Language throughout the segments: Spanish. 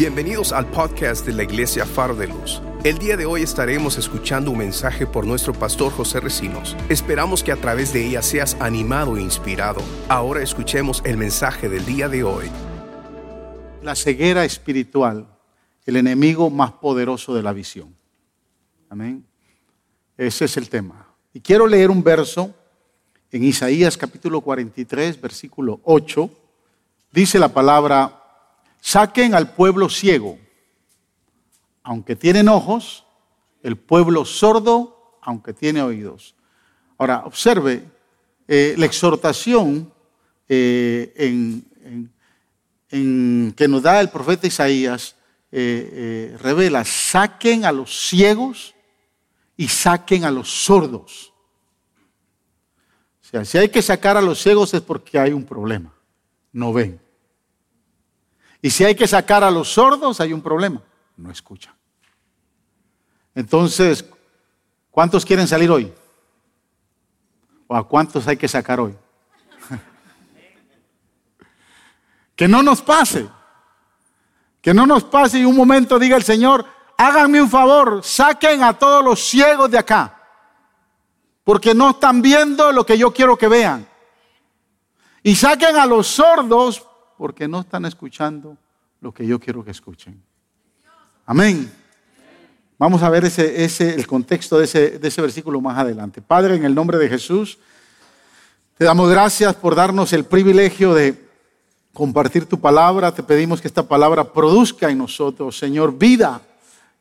Bienvenidos al podcast de la Iglesia Faro de Luz. El día de hoy estaremos escuchando un mensaje por nuestro pastor José Recinos. Esperamos que a través de ella seas animado e inspirado. Ahora escuchemos el mensaje del día de hoy. La ceguera espiritual, el enemigo más poderoso de la visión. Amén. Ese es el tema. Y quiero leer un verso en Isaías capítulo 43, versículo 8. Dice la palabra, Saquen al pueblo ciego, aunque tienen ojos, el pueblo sordo, aunque tiene oídos. Ahora, observe, eh, la exhortación eh, que nos da el profeta Isaías eh, revela, saquen a los ciegos y saquen a los sordos. O sea, si hay que sacar a los ciegos es porque hay un problema, no ven. Y si hay que sacar a los sordos, hay un problema. No escuchan. Entonces, ¿cuántos quieren salir hoy? ¿O a cuántos hay que sacar hoy? que no nos pase. Que no nos pase y un momento diga el Señor, háganme un favor, saquen a todos los ciegos de acá. Porque no están viendo lo que yo quiero que vean. Y saquen a los sordos porque no están escuchando lo que yo quiero que escuchen. Amén. Vamos a ver ese, ese, el contexto de ese, de ese versículo más adelante. Padre, en el nombre de Jesús, te damos gracias por darnos el privilegio de compartir tu palabra. Te pedimos que esta palabra produzca en nosotros, Señor, vida.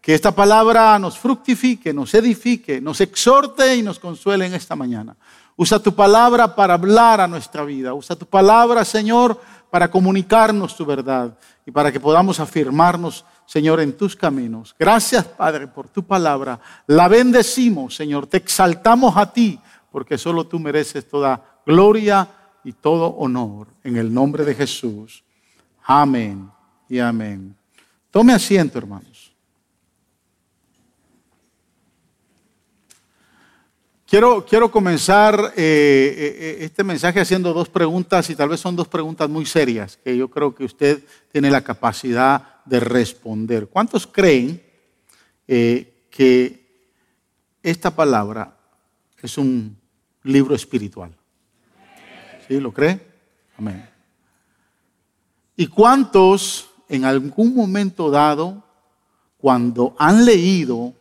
Que esta palabra nos fructifique, nos edifique, nos exhorte y nos consuele en esta mañana. Usa tu palabra para hablar a nuestra vida. Usa tu palabra, Señor, para comunicarnos tu verdad y para que podamos afirmarnos, Señor, en tus caminos. Gracias, Padre, por tu palabra. La bendecimos, Señor. Te exaltamos a ti, porque solo tú mereces toda gloria y todo honor. En el nombre de Jesús. Amén y amén. Tome asiento, hermanos. Quiero, quiero comenzar eh, eh, eh, este mensaje haciendo dos preguntas y tal vez son dos preguntas muy serias que yo creo que usted tiene la capacidad de responder. ¿Cuántos creen que esta palabra es un libro espiritual? ¿Sí? ¿Lo cree? Amén. ¿Y cuántos en algún momento dado, cuando han leído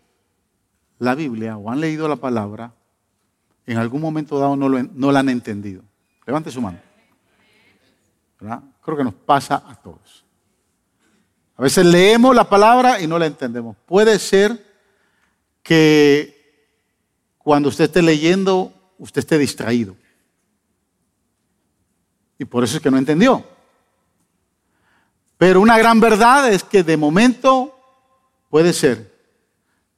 la Biblia o han leído la palabra, en algún momento dado no, lo, no la han entendido. Levante su mano. Creo que nos pasa a todos. A veces leemos la palabra y no la entendemos. Puede ser que cuando usted esté leyendo, usted esté distraído. Y por eso es que no entendió. Pero una gran verdad es que de momento puede ser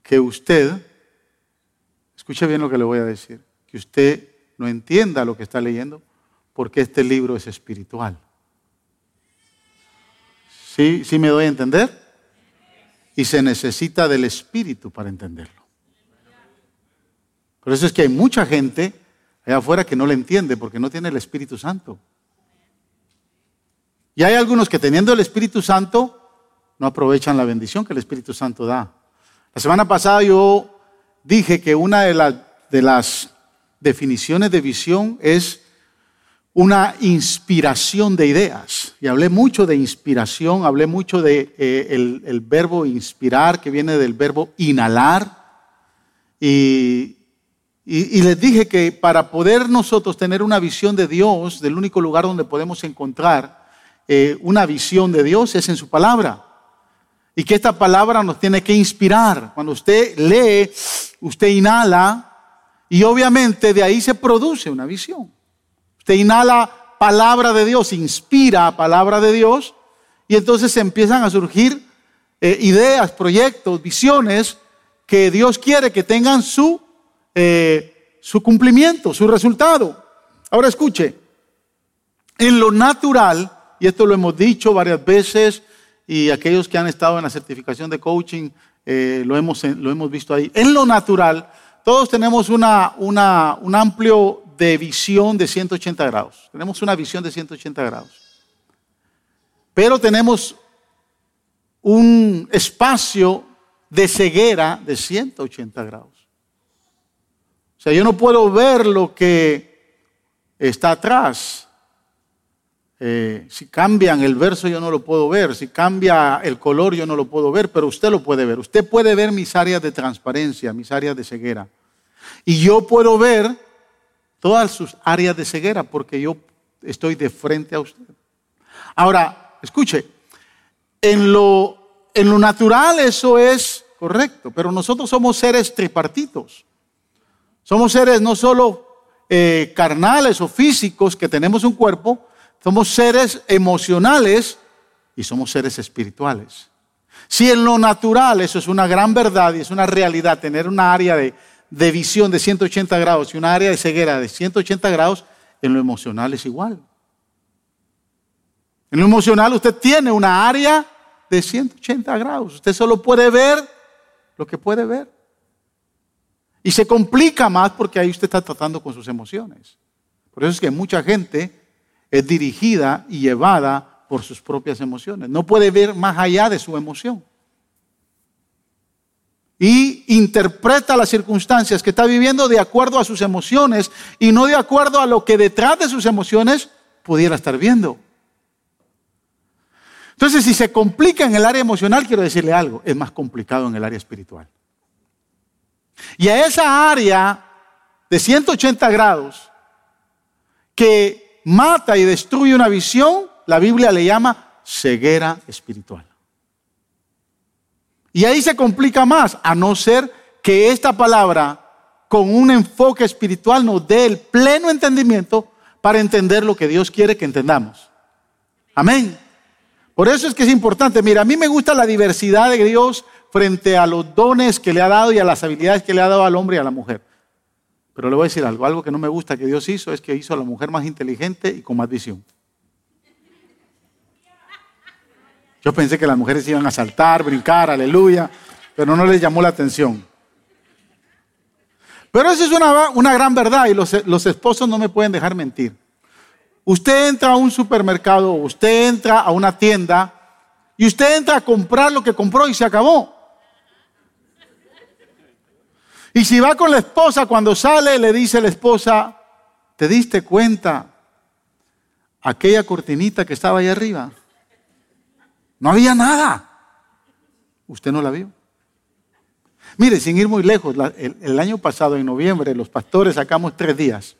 que usted, escuche bien lo que le voy a decir, que usted no entienda lo que está leyendo, porque este libro es espiritual. ¿Sí, ¿Sí me doy a entender? Y se necesita del Espíritu para entenderlo. Por eso es que hay mucha gente allá afuera que no le entiende porque no tiene el Espíritu Santo. Y hay algunos que teniendo el Espíritu Santo no aprovechan la bendición que el Espíritu Santo da. La semana pasada yo dije que una de las, de las definiciones de visión es una inspiración de ideas. Y hablé mucho de inspiración, hablé mucho de eh, el, verbo inspirar, que viene del verbo inhalar. Y, les dije que para poder nosotros tener una visión de Dios, del único lugar donde podemos encontrar eh, una visión de Dios es en su palabra. Y que esta palabra nos tiene que inspirar. Cuando usted lee, usted inhala y obviamente de ahí se produce una visión. Usted inhala palabra de Dios, inspira palabra de Dios, y entonces empiezan a surgir eh, ideas, proyectos, visiones que Dios quiere que tengan su, eh, su cumplimiento, su resultado. Ahora escuche, en lo natural, y esto lo hemos dicho varias veces, y aquellos que han estado en la certificación de coaching eh, lo, hemos, lo hemos visto ahí, en lo natural, todos tenemos una, un amplio de visión de 180 grados. Tenemos una visión de 180 grados. Pero tenemos un espacio de ceguera de 180 grados. O sea, yo no puedo ver lo que está atrás. Eh, si cambian el verso yo no lo puedo ver, si cambia el color yo no lo puedo ver, pero usted lo puede ver. Usted puede ver mis áreas de transparencia, mis áreas de ceguera. Y yo puedo ver todas sus áreas de ceguera porque yo estoy de frente a usted. Ahora, escuche, en lo, en lo natural eso es correcto, pero nosotros somos seres tripartitos. Somos seres no solo eh, carnales o físicos que tenemos un cuerpo, somos seres emocionales y somos seres espirituales. Si en lo natural eso es una gran verdad y es una realidad, tener una área de, de visión de 180 grados y una área de ceguera de 180 grados, en lo emocional es igual. En lo emocional usted tiene una área de 180 grados. Usted solo puede ver lo que puede ver. Y se complica más porque ahí usted está tratando con sus emociones. Por eso es que mucha gente es dirigida y llevada por sus propias emociones. No puede ver más allá de su emoción. Y interpreta las circunstancias que está viviendo de acuerdo a sus emociones y no de acuerdo a lo que detrás de sus emociones pudiera estar viendo. Entonces, si se complica en el área emocional, quiero decirle algo, es más complicado en el área espiritual. Y a esa área de 180 grados que mata y destruye una visión, la Biblia le llama ceguera espiritual. Y ahí se complica más, a no ser que esta palabra con un enfoque espiritual nos dé el pleno entendimiento para entender lo que Dios quiere que entendamos. Amén. Por eso es que es importante. Mira, a mí me gusta la diversidad de Dios frente a los dones que le ha dado y a las habilidades que le ha dado al hombre y a la mujer. Pero le voy a decir algo, algo que no me gusta que Dios hizo es que hizo a la mujer más inteligente y con más visión. Yo pensé que las mujeres iban a saltar, brincar, aleluya, pero no les llamó la atención. Pero eso es una, una gran verdad y los, los esposos no me pueden dejar mentir. Usted entra a un supermercado, usted entra a una tienda y usted entra a comprar lo que compró y se acabó. Y si va con la esposa, cuando sale le dice la esposa, ¿te diste cuenta aquella cortinita que estaba ahí arriba? No había nada. Usted no la vio. Mire, sin ir muy lejos, el, año pasado, en noviembre, los pastores sacamos tres días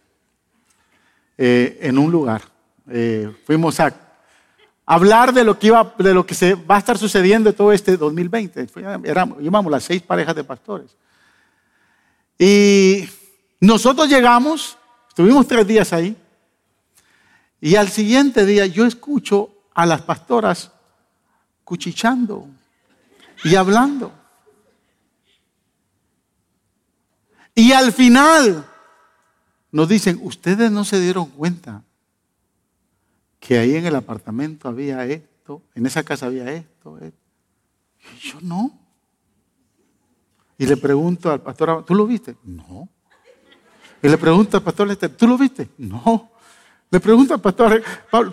eh, en un lugar. Eh, fuimos a hablar de lo que iba, de lo que se va a estar sucediendo todo este 2020. Llevamos las seis parejas de pastores. Y nosotros llegamos, estuvimos tres días ahí, y al siguiente día yo escucho a las pastoras cuchichando y hablando. Y al final nos dicen, ustedes no se dieron cuenta que ahí en el apartamento había esto, en esa casa había esto. Y yo no. Y le pregunto al pastor, ¿tú lo viste? No. Y le pregunto al pastor, ¿tú lo viste? No. Le pregunto al pastor,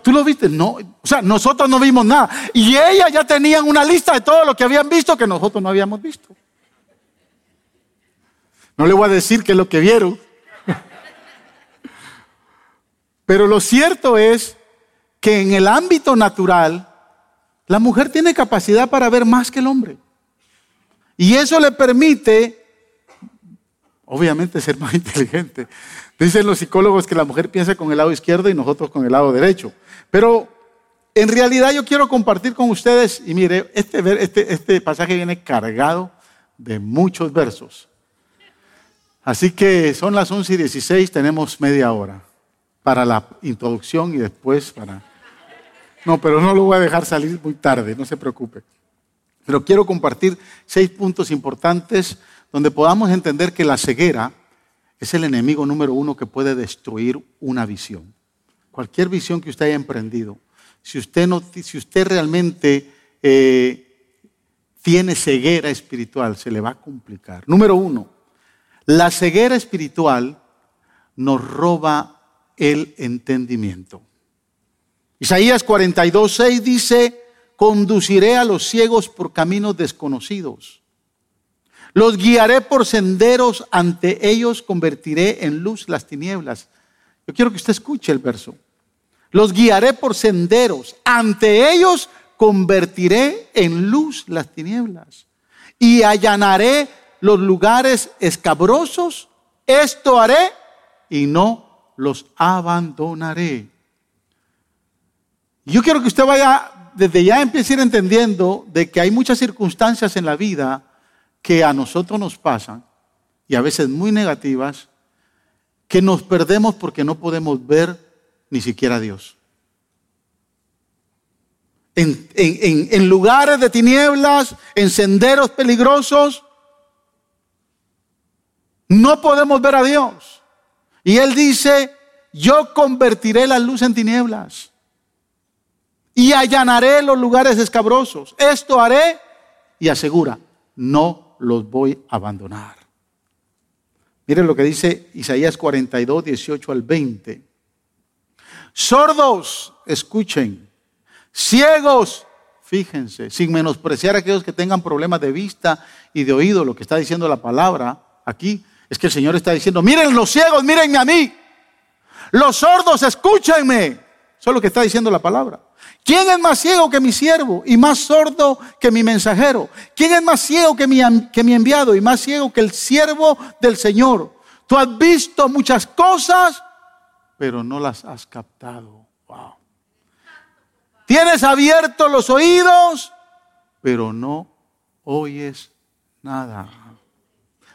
¿tú lo viste? No. O sea, nosotros no vimos nada. Y ellas ya tenían una lista de todo lo que habían visto que nosotros no habíamos visto. No le voy a decir qué es lo que vieron. Pero lo cierto es que en el ámbito natural, la mujer tiene capacidad para ver más que el hombre. Y eso le permite, obviamente, ser más inteligente. Dicen los psicólogos que la mujer piensa con el lado izquierdo y nosotros con el lado derecho. Pero en realidad yo quiero compartir con ustedes, y mire, este, este, este pasaje viene cargado de muchos versos. Así que son las 11 y 16, tenemos media hora para la introducción y después para... No, pero no lo voy a dejar salir muy tarde, no se preocupe. Pero quiero compartir seis puntos importantes donde podamos entender que la ceguera es el enemigo número uno que puede destruir una visión. Cualquier visión que usted haya emprendido, si usted, no, si usted realmente eh, tiene ceguera espiritual, se le va a complicar. Número uno, la ceguera espiritual nos roba el entendimiento. Isaías 42, 6 dice, conduciré a los ciegos por caminos desconocidos. Los guiaré por senderos, ante ellos convertiré en luz las tinieblas. Yo quiero que usted escuche el verso. Los guiaré por senderos, ante ellos convertiré en luz las tinieblas. Y allanaré los lugares escabrosos. Esto haré y no los abandonaré. Yo quiero que usted vaya, desde ya empiece a ir entendiendo de que hay muchas circunstancias en la vida que a nosotros nos pasan, y a veces muy negativas, que nos perdemos porque no podemos ver ni siquiera a Dios. En, en, lugares de tinieblas, en senderos peligrosos, no podemos ver a Dios. Y Él dice, yo convertiré la luz en tinieblas y allanaré los lugares escabrosos. Esto haré y asegura, no los voy a abandonar. Miren lo que dice Isaías 42, 18 al 20. Sordos, escuchen. Ciegos, fíjense, sin menospreciar a aquellos que tengan problemas de vista y de oído, lo que está diciendo la palabra aquí es que el Señor está diciendo, miren los ciegos, mírenme a mí. Los sordos, escúchenme. Eso es lo que está diciendo la palabra. ¿Quién es más ciego que mi siervo y más sordo que mi mensajero? ¿Quién es más ciego que mi, enviado y más ciego que el siervo del Señor? Tú has visto muchas cosas, pero no las has captado. Wow. Tienes abiertos los oídos, pero no oyes nada.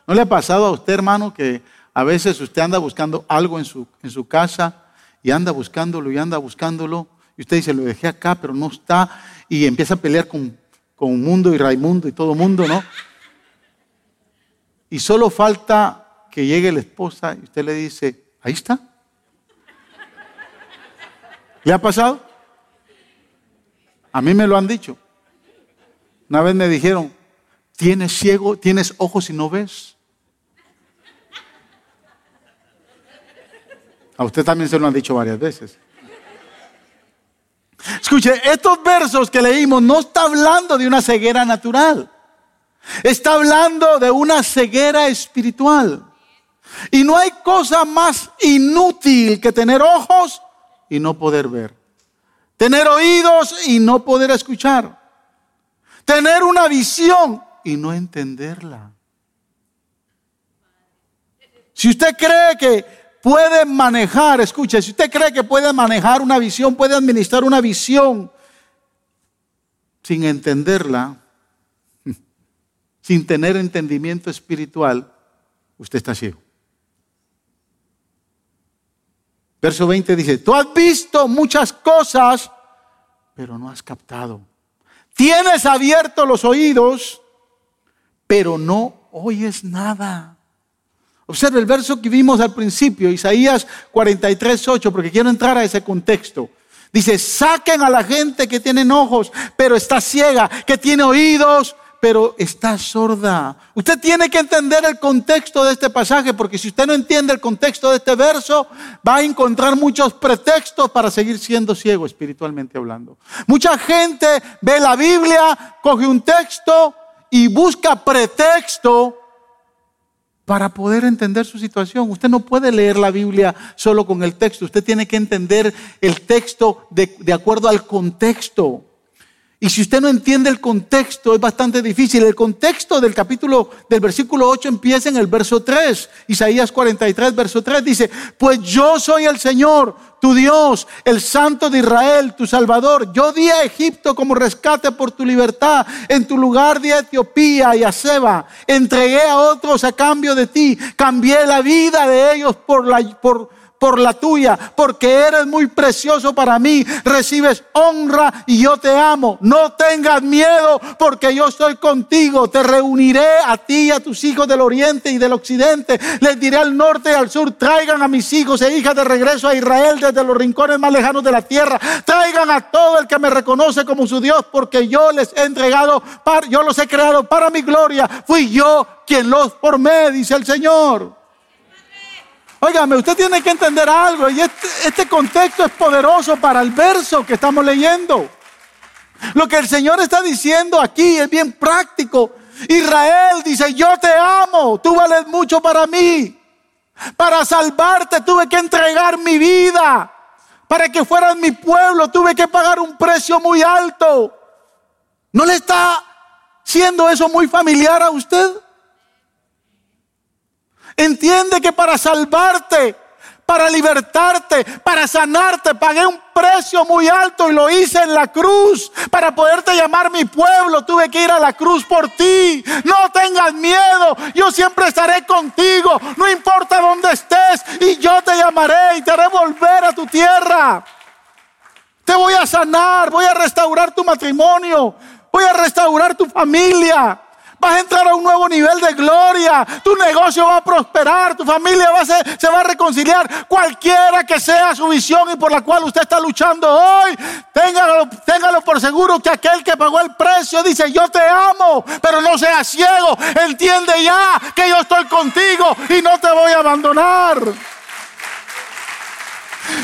¿No le ha pasado a usted, hermano, que a veces usted anda buscando algo en su, en su casa y anda buscándolo y anda buscándolo? Y usted dice, lo dejé acá, pero no está. Y empieza a pelear con, con Mundo y Raimundo y todo mundo, ¿no? Y solo falta que llegue la esposa y usted le dice, ahí está. ¿Le ha pasado? A mí me lo han dicho. Una vez me dijeron, tienes ciego, tienes ojos y no ves. A usted también se lo han dicho varias veces. Escuche, estos versos que leímos no está hablando de una ceguera natural. Está hablando de una ceguera espiritual. Y no hay cosa más inútil que tener ojos y no poder ver. Tener oídos y no poder escuchar. Tener una visión y no entenderla. Si usted cree que puede manejar, escuche, si usted cree que puede manejar una visión, puede administrar una visión sin entenderla, sin tener entendimiento espiritual, usted está ciego. Verso 20 dice, tú has visto muchas cosas, pero no has captado. Tienes abiertos los oídos, pero no oyes nada. Observe el verso que vimos al principio, Isaías 43, 8, porque quiero entrar a ese contexto. Dice, saquen a la gente que tiene ojos, pero está ciega, que tiene oídos, pero está sorda. Usted tiene que entender el contexto de este pasaje, porque si usted no entiende el contexto de este verso, va a encontrar muchos pretextos para seguir siendo ciego espiritualmente hablando. Mucha gente ve la Biblia, coge un texto y busca pretexto para poder entender su situación. Usted no puede leer la Biblia solo con el texto, usted tiene que entender el texto de, acuerdo al contexto. Y si usted no entiende el contexto, es bastante difícil. El contexto del capítulo, del versículo 8 empieza en el verso 3. Isaías 43, verso 3 dice, pues yo soy el Señor, tu Dios, el Santo de Israel, tu Salvador. Yo di a Egipto como rescate por tu libertad. En tu lugar di a Etiopía y a Seba. Entregué a otros a cambio de ti. Cambié la vida de ellos por la, por, por la tuya, porque eres muy precioso para mí. Recibes honra y yo te amo. No tengas miedo, porque yo estoy contigo. Te reuniré a ti y a tus hijos del oriente y del occidente. Les diré al norte y al sur, traigan a mis hijos e hijas de regreso a Israel desde los rincones más lejanos de la tierra. Traigan a todo el que me reconoce como su Dios, porque yo les he entregado, yo los he creado para mi gloria. Fui yo quien los formé, dice el Señor. Óigame, usted tiene que entender algo y este, este, contexto es poderoso para el verso que estamos leyendo. Lo que el Señor está diciendo aquí es bien práctico. Israel dice, yo te amo, tú vales mucho para mí. Para salvarte tuve que entregar mi vida. Para que fueras mi pueblo tuve que pagar un precio muy alto. ¿No le está siendo eso muy familiar a usted? Entiende que para salvarte para libertarte, para sanarte. Pagué un precio muy alto y lo hice en la cruz. Para poderte llamar mi pueblo, tuve que ir a la cruz por ti. No tengas miedo, yo siempre estaré contigo. No importa dónde estés y yo te llamaré y te haré volver a tu tierra. Te voy a sanar, voy a restaurar tu matrimonio, voy a restaurar tu familia. Vas a entrar a un nuevo nivel de gloria. Tu negocio va a prosperar. Tu familia va a se va a reconciliar. Cualquiera que sea su visión y por la cual usted está luchando hoy, téngalo, téngalo por seguro que aquel que pagó el precio dice, yo te amo, pero no seas ciego. Entiende ya que yo estoy contigo y no te voy a abandonar.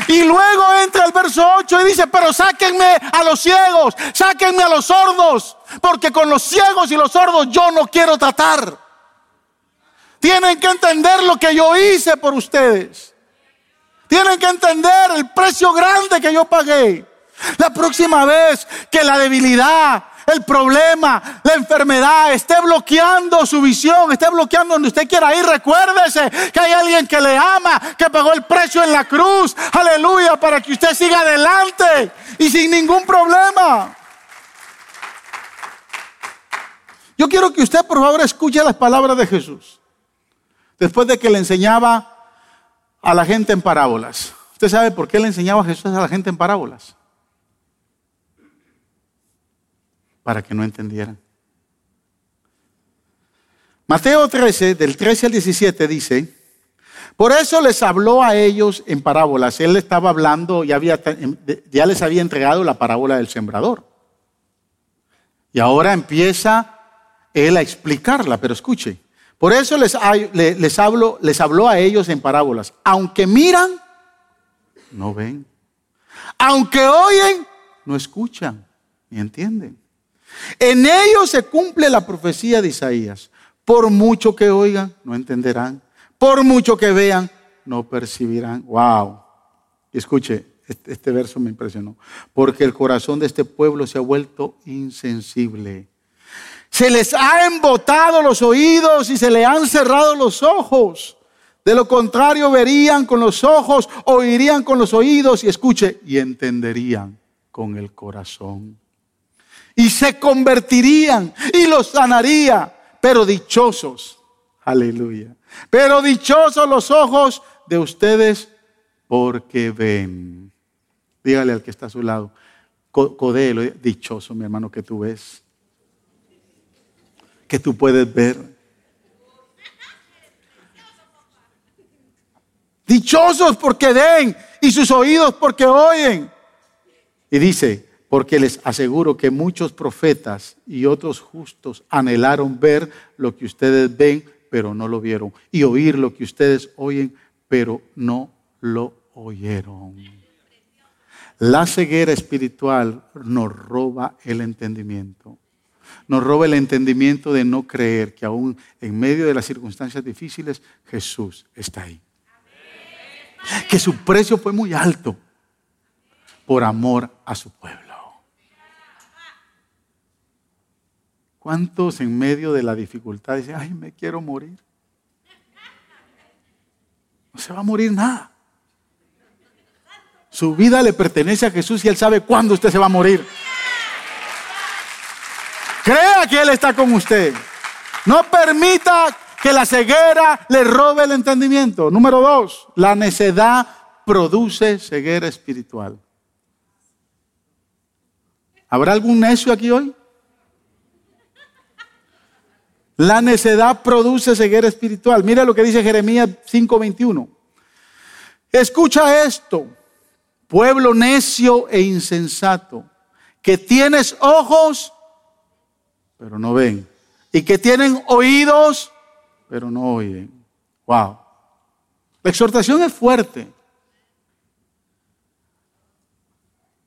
Y luego entra el verso 8 y dice, pero sáquenme a los ciegos, sáquenme a los sordos, porque con los ciegos y los sordos yo no quiero tratar. Tienen que entender lo que yo hice por ustedes. Tienen que entender el precio grande que yo pagué. La próxima vez que la debilidad, el problema, la enfermedad esté bloqueando su visión, esté bloqueando donde usted quiera ir, recuérdese que hay alguien que le ama, que pagó el precio en la cruz, aleluya, para que usted siga adelante y sin ningún problema. Yo quiero que usted por favor escuche las palabras de Jesús. Después de que le enseñaba a la gente en parábolas. ¿Usted sabe por qué le enseñaba a Jesús a la gente en parábolas? Para que no entendieran. Mateo 13, del 13 al 17 dice, por eso les habló a ellos en parábolas. Él estaba hablando, ya, había, ya les había entregado la parábola del sembrador. Y ahora empieza él a explicarla, pero escuche. Por eso les, les, hablo, les habló a ellos en parábolas. Aunque miran, no ven. Aunque oyen, no escuchan ni entienden. En ellos se cumple la profecía de Isaías. Por mucho que oigan, no entenderán. Por mucho que vean, no percibirán. Wow. Escuche, este, este, verso me impresionó. Porque el corazón de este pueblo se ha vuelto insensible. Se les ha embotado los oídos y se le han cerrado los ojos. De lo contrario, verían con los ojos, oirían con los oídos y escuche, y entenderían con el corazón y se convertirían y los sanaría. Pero dichosos, aleluya. Pero dichosos los ojos de ustedes porque ven. Dígale al que está a su lado, codelo, dichoso mi hermano que tú ves, que tú puedes ver. Dichosos porque ven y sus oídos porque oyen. Y dice, porque les aseguro que muchos profetas y otros justos anhelaron ver lo que ustedes ven, pero no lo vieron, y oír lo que ustedes oyen, pero no lo oyeron. La ceguera espiritual nos roba el entendimiento. Nos roba el entendimiento de no creer que aún en medio de las circunstancias difíciles Jesús está ahí. Que su precio fue muy alto por amor a su pueblo. ¿Cuántos en medio de la dificultad dicen, ay, me quiero morir? No se va a morir nada. Su vida le pertenece a Jesús y Él sabe cuándo usted se va a morir. Crea que Él está con usted. No permita que la ceguera le robe el entendimiento. Número dos, la necedad produce ceguera espiritual. ¿Habrá algún necio aquí hoy? La necedad produce ceguera espiritual. Mira lo que dice Jeremías 5:21. Escucha esto, pueblo necio e insensato, que tienes ojos, pero no ven, y que tienen oídos, pero no oyen. Wow. La exhortación es fuerte.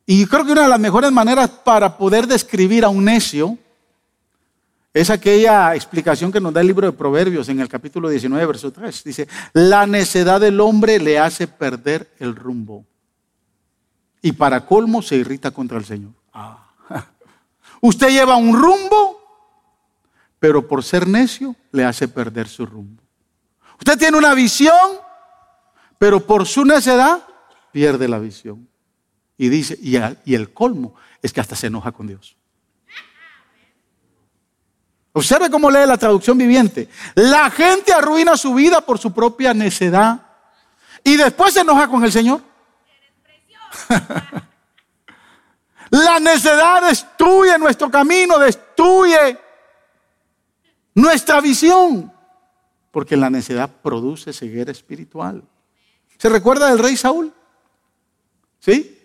Y creo que una de las mejores maneras para poder describir a un necio es aquella explicación que nos da el libro de Proverbios en el capítulo 19, verso 3. Dice, la necedad del hombre le hace perder el rumbo. Y para colmo se irrita contra el Señor. Ah. Usted lleva un rumbo, pero por ser necio le hace perder su rumbo. Usted tiene una visión, pero por su necedad pierde la visión. Y dice, y el colmo es que hasta se enoja con Dios. Observe cómo lee la traducción viviente. La gente arruina su vida por su propia necedad y después se enoja con el Señor. la necedad destruye nuestro camino, destruye nuestra visión, porque la necedad produce ceguera espiritual. ¿Se recuerda del rey Saúl? ¿Sí?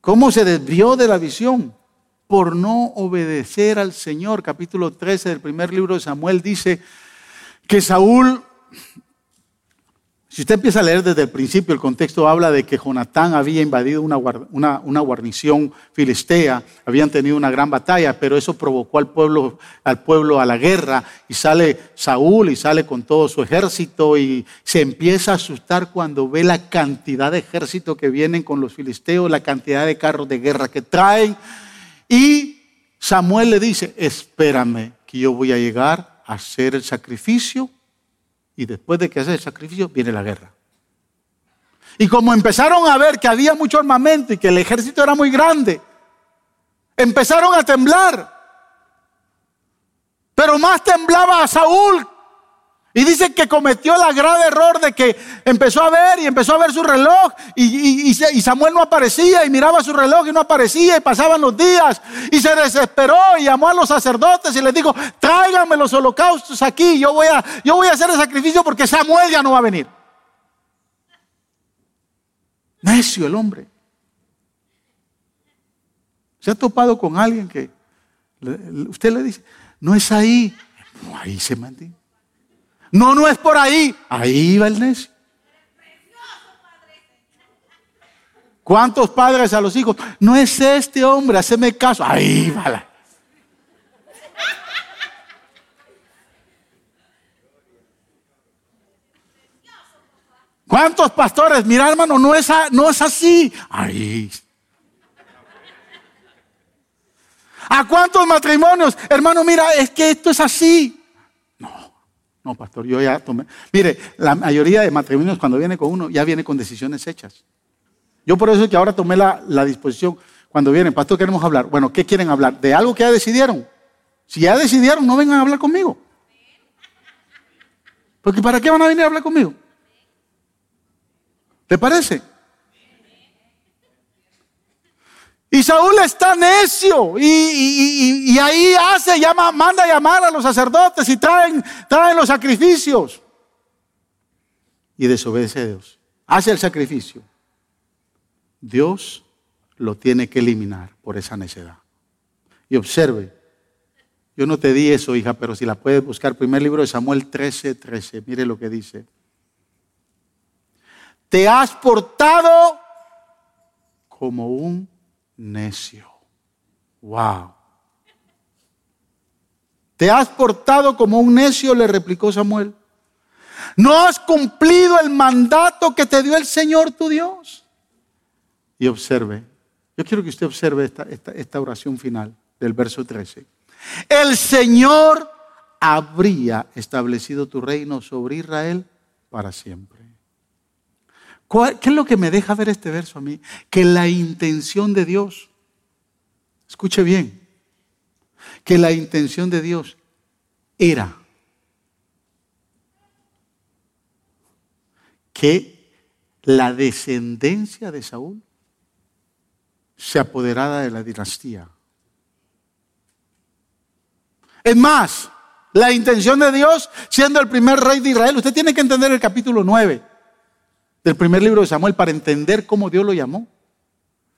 ¿Cómo se desvió de la visión? Por no obedecer al Señor. Capítulo 13 del primer libro de Samuel dice que Saúl, si usted empieza a leer desde el principio, el contexto habla de que Jonatán había invadido una, guarnición filistea, habían tenido una gran batalla, pero eso provocó al pueblo, al pueblo a la guerra y sale Saúl y sale con todo su ejército y se empieza a asustar cuando ve la cantidad de ejército que vienen con los filisteos, la cantidad de carros de guerra que traen y Samuel le dice, espérame, que yo voy a llegar a hacer el sacrificio y después de que hace el sacrificio viene la guerra. Y como empezaron a ver que había mucho armamento y que el ejército era muy grande, empezaron a temblar. Pero más temblaba a Saúl y dice que cometió el grave error de que empezó a ver y empezó a ver su reloj y, Samuel no aparecía y miraba su reloj y no aparecía y pasaban los días y se desesperó y llamó a los sacerdotes y les dijo, tráiganme los holocaustos aquí, yo voy, a, yo voy a hacer el sacrificio porque Samuel ya no va a venir. Necio el hombre. ¿Se ha topado con alguien que usted le dice, no es ahí? ahí se mantiene. No, no es por ahí. Ahí va el necio. ¿Cuántos padres a los hijos? No es este hombre, haceme caso. Ahí va. ¿Cuántos pastores? Mira, hermano, no es, no es así. Ahí. ¿A cuántos matrimonios? Hermano, mira, es que esto es así. No, pastor, yo ya tomé. Mire, la mayoría de matrimonios cuando viene con uno ya viene con decisiones hechas. Yo por eso es que ahora tomé la, disposición. Cuando vienen, pastor, queremos hablar. Bueno, ¿qué quieren hablar? ¿De algo que ya decidieron? Si ya decidieron, no vengan a hablar conmigo. Porque ¿para qué van a venir a hablar conmigo? ¿Te parece? Y Saúl está necio y, ahí hace, llama, manda llamar a los sacerdotes y traen, traen los sacrificios. Y desobedece a Dios. Hace el sacrificio. Dios lo tiene que eliminar por esa necedad. Y observe, yo no te di eso, hija, pero si la puedes buscar, primer libro de Samuel 13, 13, mire lo que dice. Te has portado como un necio. Wow. Te has portado como un necio, le replicó Samuel. No has cumplido el mandato que te dio el Señor tu Dios. Y observe, yo quiero que usted observe esta, oración final del verso 13. El Señor habría establecido tu reino sobre Israel para siempre. ¿Qué es lo que me deja ver este verso a mí? Que la intención de Dios, escuche bien, que la intención de Dios era que la descendencia de Saúl se apoderara de la dinastía. Es más, la intención de Dios, siendo el primer rey de Israel, usted tiene que entender el capítulo 9 del primer libro de Samuel para entender cómo Dios lo llamó.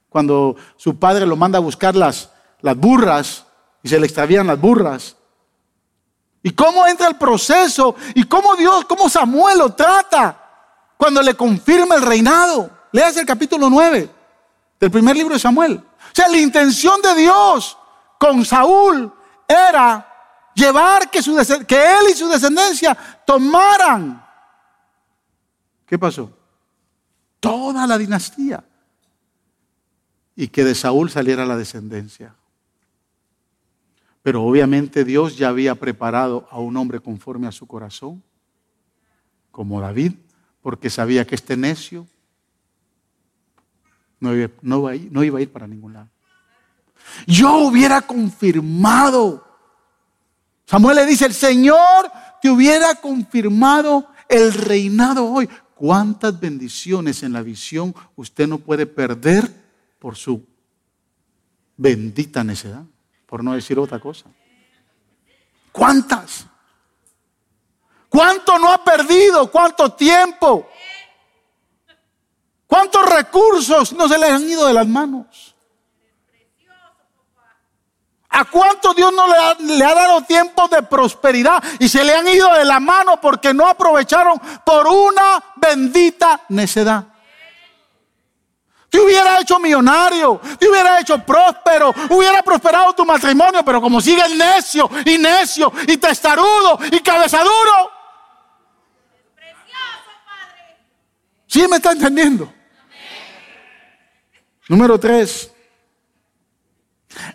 Cuando su padre lo manda a buscar las, las burras y se le extravían las burras. Y cómo entra el proceso y cómo Dios, cómo Samuel lo trata cuando le confirma el reinado. Leas el capítulo 9. del primer libro de Samuel. O sea, la intención de Dios con Saúl era llevar que, su, que él y su descendencia tomaran. ¿Qué pasó? Toda la dinastía. Y que de Saúl saliera la descendencia. Pero obviamente Dios ya había preparado a un hombre conforme a su corazón, como David, porque sabía que este necio no iba, a ir para ningún lado. Yo hubiera confirmado. Samuel le dice, el Señor te hubiera confirmado el reinado hoy. ¿Cuántas bendiciones en la visión usted no puede perder por su bendita necedad? por no decir otra cosa. ¿Cuántas? ¿Cuánto no ha perdido? ¿Cuánto tiempo? ¿Cuántos recursos no se le han ido de las manos? ¿A cuánto Dios no le ha, dado tiempo de prosperidad y se le han ido de la mano porque no aprovecharon por una bendita necedad? Te hubiera hecho millonario, te hubiera hecho próspero, hubiera prosperado tu matrimonio, pero como sigue el necio y necio y testarudo y cabezaduro. ¿Sí me está entendiendo? Número tres,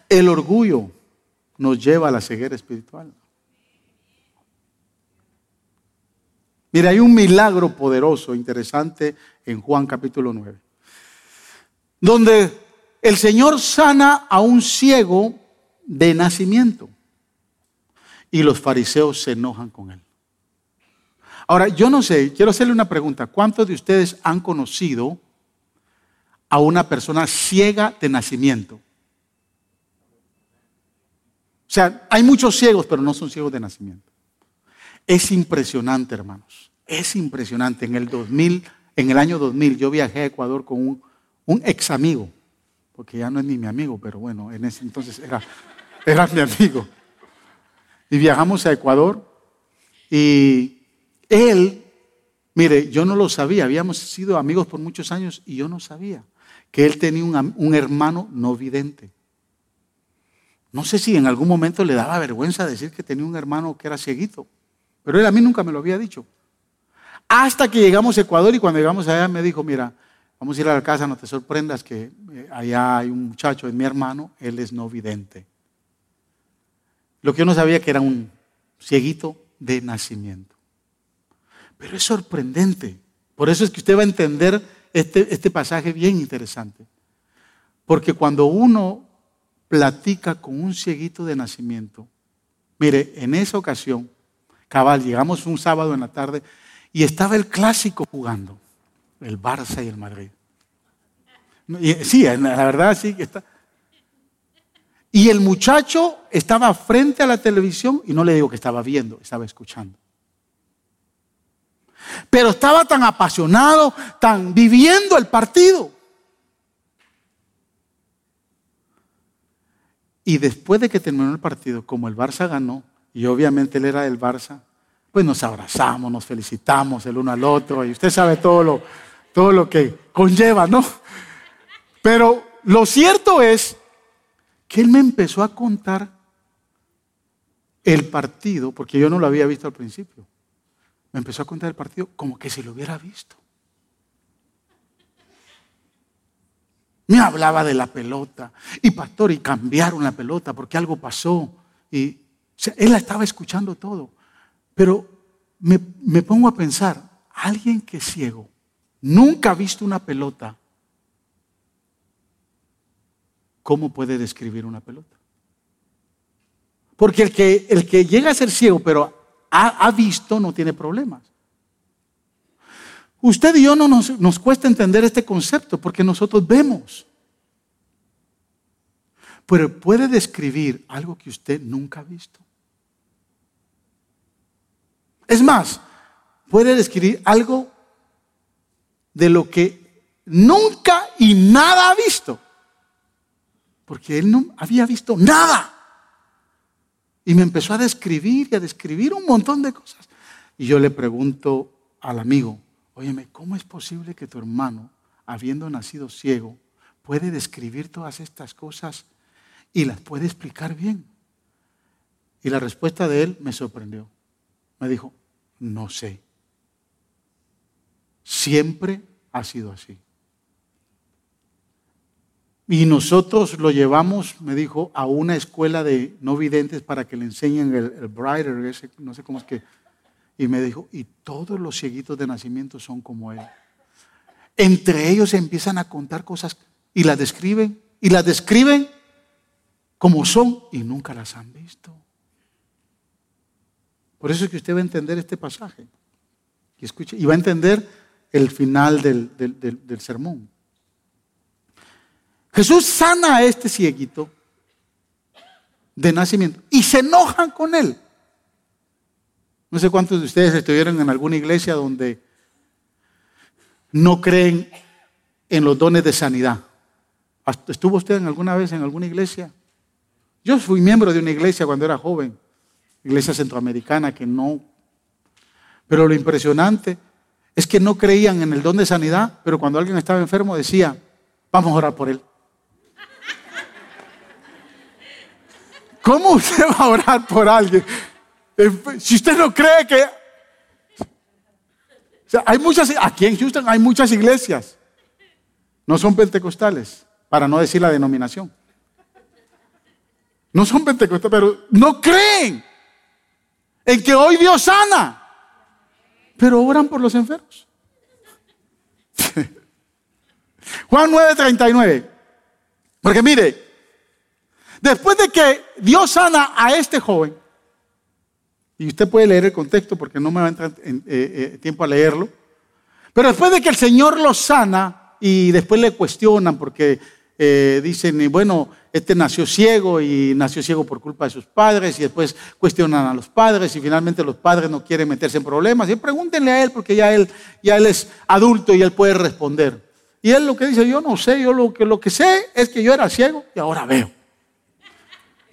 el orgullo nos lleva a la ceguera espiritual. Mira, hay un milagro poderoso, interesante en Juan capítulo 9 donde el Señor sana a un ciego de nacimiento y los fariseos se enojan con él. Ahora, yo no sé, quiero hacerle una pregunta. ¿Cuántos de ustedes han conocido a una persona ciega de nacimiento? O sea, hay muchos ciegos, pero no son ciegos de nacimiento. Es impresionante, hermanos. Es impresionante. En el 2000, en el año 2000, yo viajé a Ecuador con un ex amigo, porque ya no es ni mi amigo, pero bueno, en ese entonces era, era mi amigo. Y viajamos a Ecuador y él, mire, yo no lo sabía, habíamos sido amigos por muchos años y yo no sabía que él tenía un hermano no vidente. No sé si en algún momento le daba vergüenza decir que tenía un hermano que era cieguito, pero él a mí nunca me lo había dicho. Hasta que llegamos a Ecuador y cuando llegamos allá me dijo, mira, Vamos a ir a la casa, no te sorprendas que eh, allá hay un muchacho, es mi hermano, él es no vidente. Lo que yo no sabía que era un cieguito de nacimiento. Pero es sorprendente. Por eso es que usted va a entender este, este pasaje bien interesante. Porque cuando uno platica con un cieguito de nacimiento, mire, en esa ocasión, cabal, llegamos un sábado en la tarde y estaba el clásico jugando el Barça y el Madrid. Sí, la verdad sí que está. Y el muchacho estaba frente a la televisión y no le digo que estaba viendo, estaba escuchando. Pero estaba tan apasionado, tan viviendo el partido. Y después de que terminó el partido, como el Barça ganó, y obviamente él era del Barça, pues nos abrazamos, nos felicitamos el uno al otro, y usted sabe todo lo, todo lo que conlleva, ¿no? Pero lo cierto es que él me empezó a contar el partido, porque yo no lo había visto al principio. Me empezó a contar el partido como que si lo hubiera visto. Me hablaba de la pelota. Y pastor, y cambiaron la pelota porque algo pasó. Y él la estaba escuchando todo. Pero me, me pongo a pensar, alguien que es ciego nunca ha visto una pelota, ¿cómo puede describir una pelota? Porque el que, el que llega a ser ciego, pero ha, visto, no tiene problemas. Usted y yo no nos, cuesta entender este concepto porque nosotros vemos. Pero puede describir algo que usted nunca ha visto. Es más, puede describir algo de lo que nunca y nada ha visto. Porque él no había visto nada. Y me empezó a describir y a describir un montón de cosas. Y yo le pregunto al amigo, óyeme, ¿cómo es posible que tu hermano, habiendo nacido ciego, puede describir todas estas cosas y las puede explicar bien. Y la respuesta de él me sorprendió. Me dijo, no sé. Siempre ha sido así. Y nosotros lo llevamos, me dijo, a una escuela de no videntes para que le enseñen el, el brighter, no sé cómo es que. Y me dijo, y todos los cieguitos de nacimiento son como él. Entre ellos empiezan a contar cosas y las describen, y las describen como son y nunca las han visto. Por eso es que usted va a entender este pasaje. Y, escuche, y va a entender el final del, del sermón. Jesús sana a este cieguito de nacimiento y se enojan con él. No sé cuántos de ustedes estuvieron en alguna iglesia donde no creen en los dones de sanidad. ¿Estuvo usted alguna vez en alguna iglesia? Yo fui miembro de una iglesia cuando era joven, iglesia centroamericana que no. Pero lo impresionante es que no creían en el don de sanidad, pero cuando alguien estaba enfermo decía, vamos a orar por él. ¿Cómo usted va a orar por alguien? Si usted no cree que... hay muchas, aquí en Houston hay muchas iglesias. No son pentecostales, para no decir la denominación. No son pentecostales, pero no creen en que hoy Dios sana. Pero oran por los enfermos. Juan 9:39. Porque mire, Después de que Dios sana a este joven, y usted puede leer el contexto porque no me va a entrar en, eh, eh, tiempo a leerlo, pero después de que el Señor lo sana y después le cuestionan porque eh, dicen, bueno, este nació ciego y nació ciego por culpa de sus padres y después cuestionan a los padres y finalmente los padres no quieren meterse en problemas y pregúntenle a él porque ya él, ya él es adulto y él puede responder. Y él lo que dice, yo no sé, yo lo que, lo que sé es que yo era ciego y ahora veo.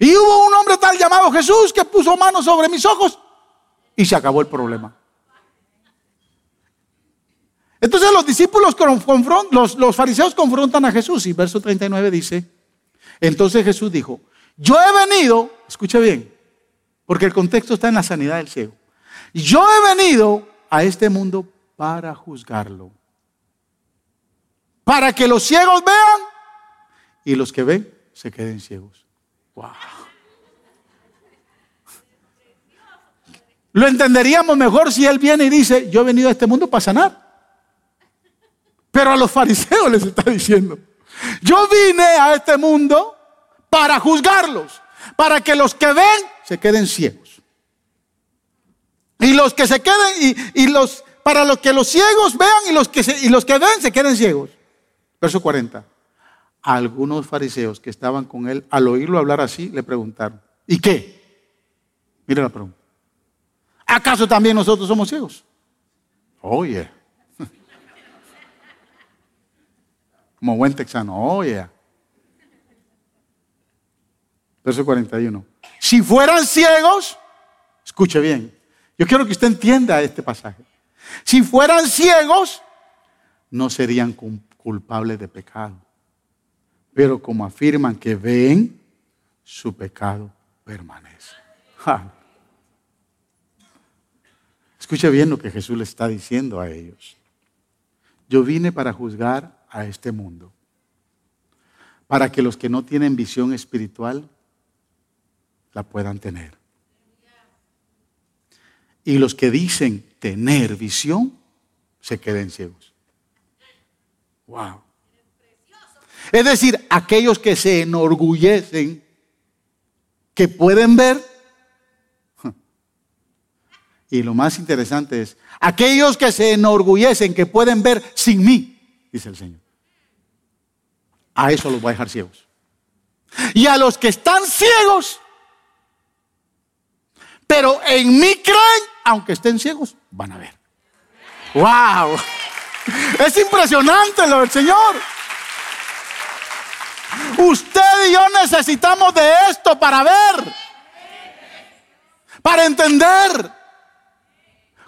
Y hubo un hombre tal llamado Jesús que puso manos sobre mis ojos y se acabó el problema. Entonces los discípulos, los, fariseos confrontan a Jesús y verso 39 dice, entonces Jesús dijo, yo he venido, escuche bien, porque el contexto está en la sanidad del ciego, yo he venido a este mundo para juzgarlo, para que los ciegos vean y los que ven se queden ciegos. Lo entenderíamos mejor si Él viene y dice, yo he venido a este mundo para sanar. Pero a los fariseos les está diciendo, yo vine a este mundo para juzgarlos, para que los que ven se queden ciegos. Y los que se queden, y, los, para los que los ciegos vean y los que, y los que ven se queden ciegos. Verso 40 algunos fariseos que estaban con él, al oírlo hablar así, le preguntaron, ¿y qué? Mire la pregunta. ¿Acaso también nosotros somos ciegos? Oye. Como buen texano, oye. Verso 41. Si fueran ciegos, escuche bien, yo quiero que usted entienda este pasaje. Si fueran ciegos, no serían culpables de pecado pero como afirman que ven, su pecado permanece. Escuche bien lo que Jesús le está diciendo a ellos. Yo vine para juzgar a este mundo, para que los que no tienen visión espiritual la puedan tener. Y los que dicen tener visión se queden ciegos. Wow. Es decir, aquellos que se enorgullecen, que pueden ver. Y lo más interesante es, aquellos que se enorgullecen, que pueden ver sin mí, dice el Señor. A eso los voy a dejar ciegos. Y a los que están ciegos, pero en mí creen, aunque estén ciegos, van a ver. ¡Wow! Es impresionante lo del Señor. Usted y yo necesitamos de esto para ver, para entender.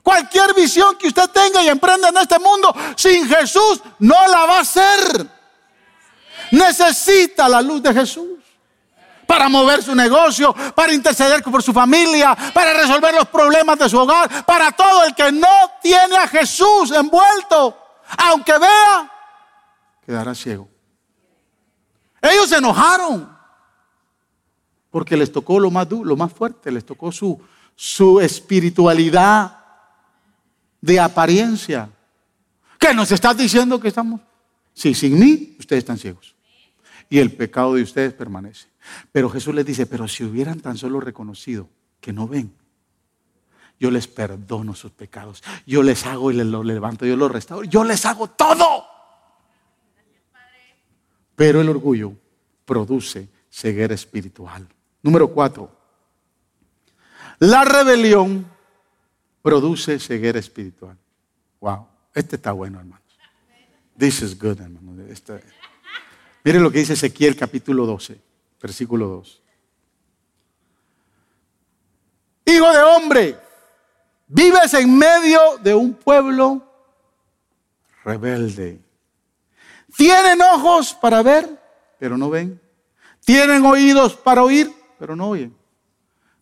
Cualquier visión que usted tenga y emprenda en este mundo, sin Jesús no la va a hacer. necesita la luz de Jesús para mover su negocio, para interceder por su familia, para resolver los problemas de su hogar, para todo el que no tiene a Jesús envuelto, aunque vea, quedará ciego. Ellos se enojaron porque les tocó lo más duro, lo más fuerte, les tocó su, su espiritualidad de apariencia. ¿Qué nos estás diciendo que estamos? Sí, sin mí ustedes están ciegos. Y el pecado de ustedes permanece. Pero Jesús les dice, pero si hubieran tan solo reconocido que no ven, yo les perdono sus pecados. Yo les hago y les los levanto, yo los restauro. Yo les hago todo. Pero el orgullo produce ceguera espiritual. Número cuatro. La rebelión produce ceguera espiritual. Wow, este está bueno, hermanos. This is good, hermanos. Este... Miren lo que dice Ezequiel capítulo 12, versículo 2. Hijo de hombre, vives en medio de un pueblo rebelde. Tienen ojos para ver, pero no ven. Tienen oídos para oír, pero no oyen.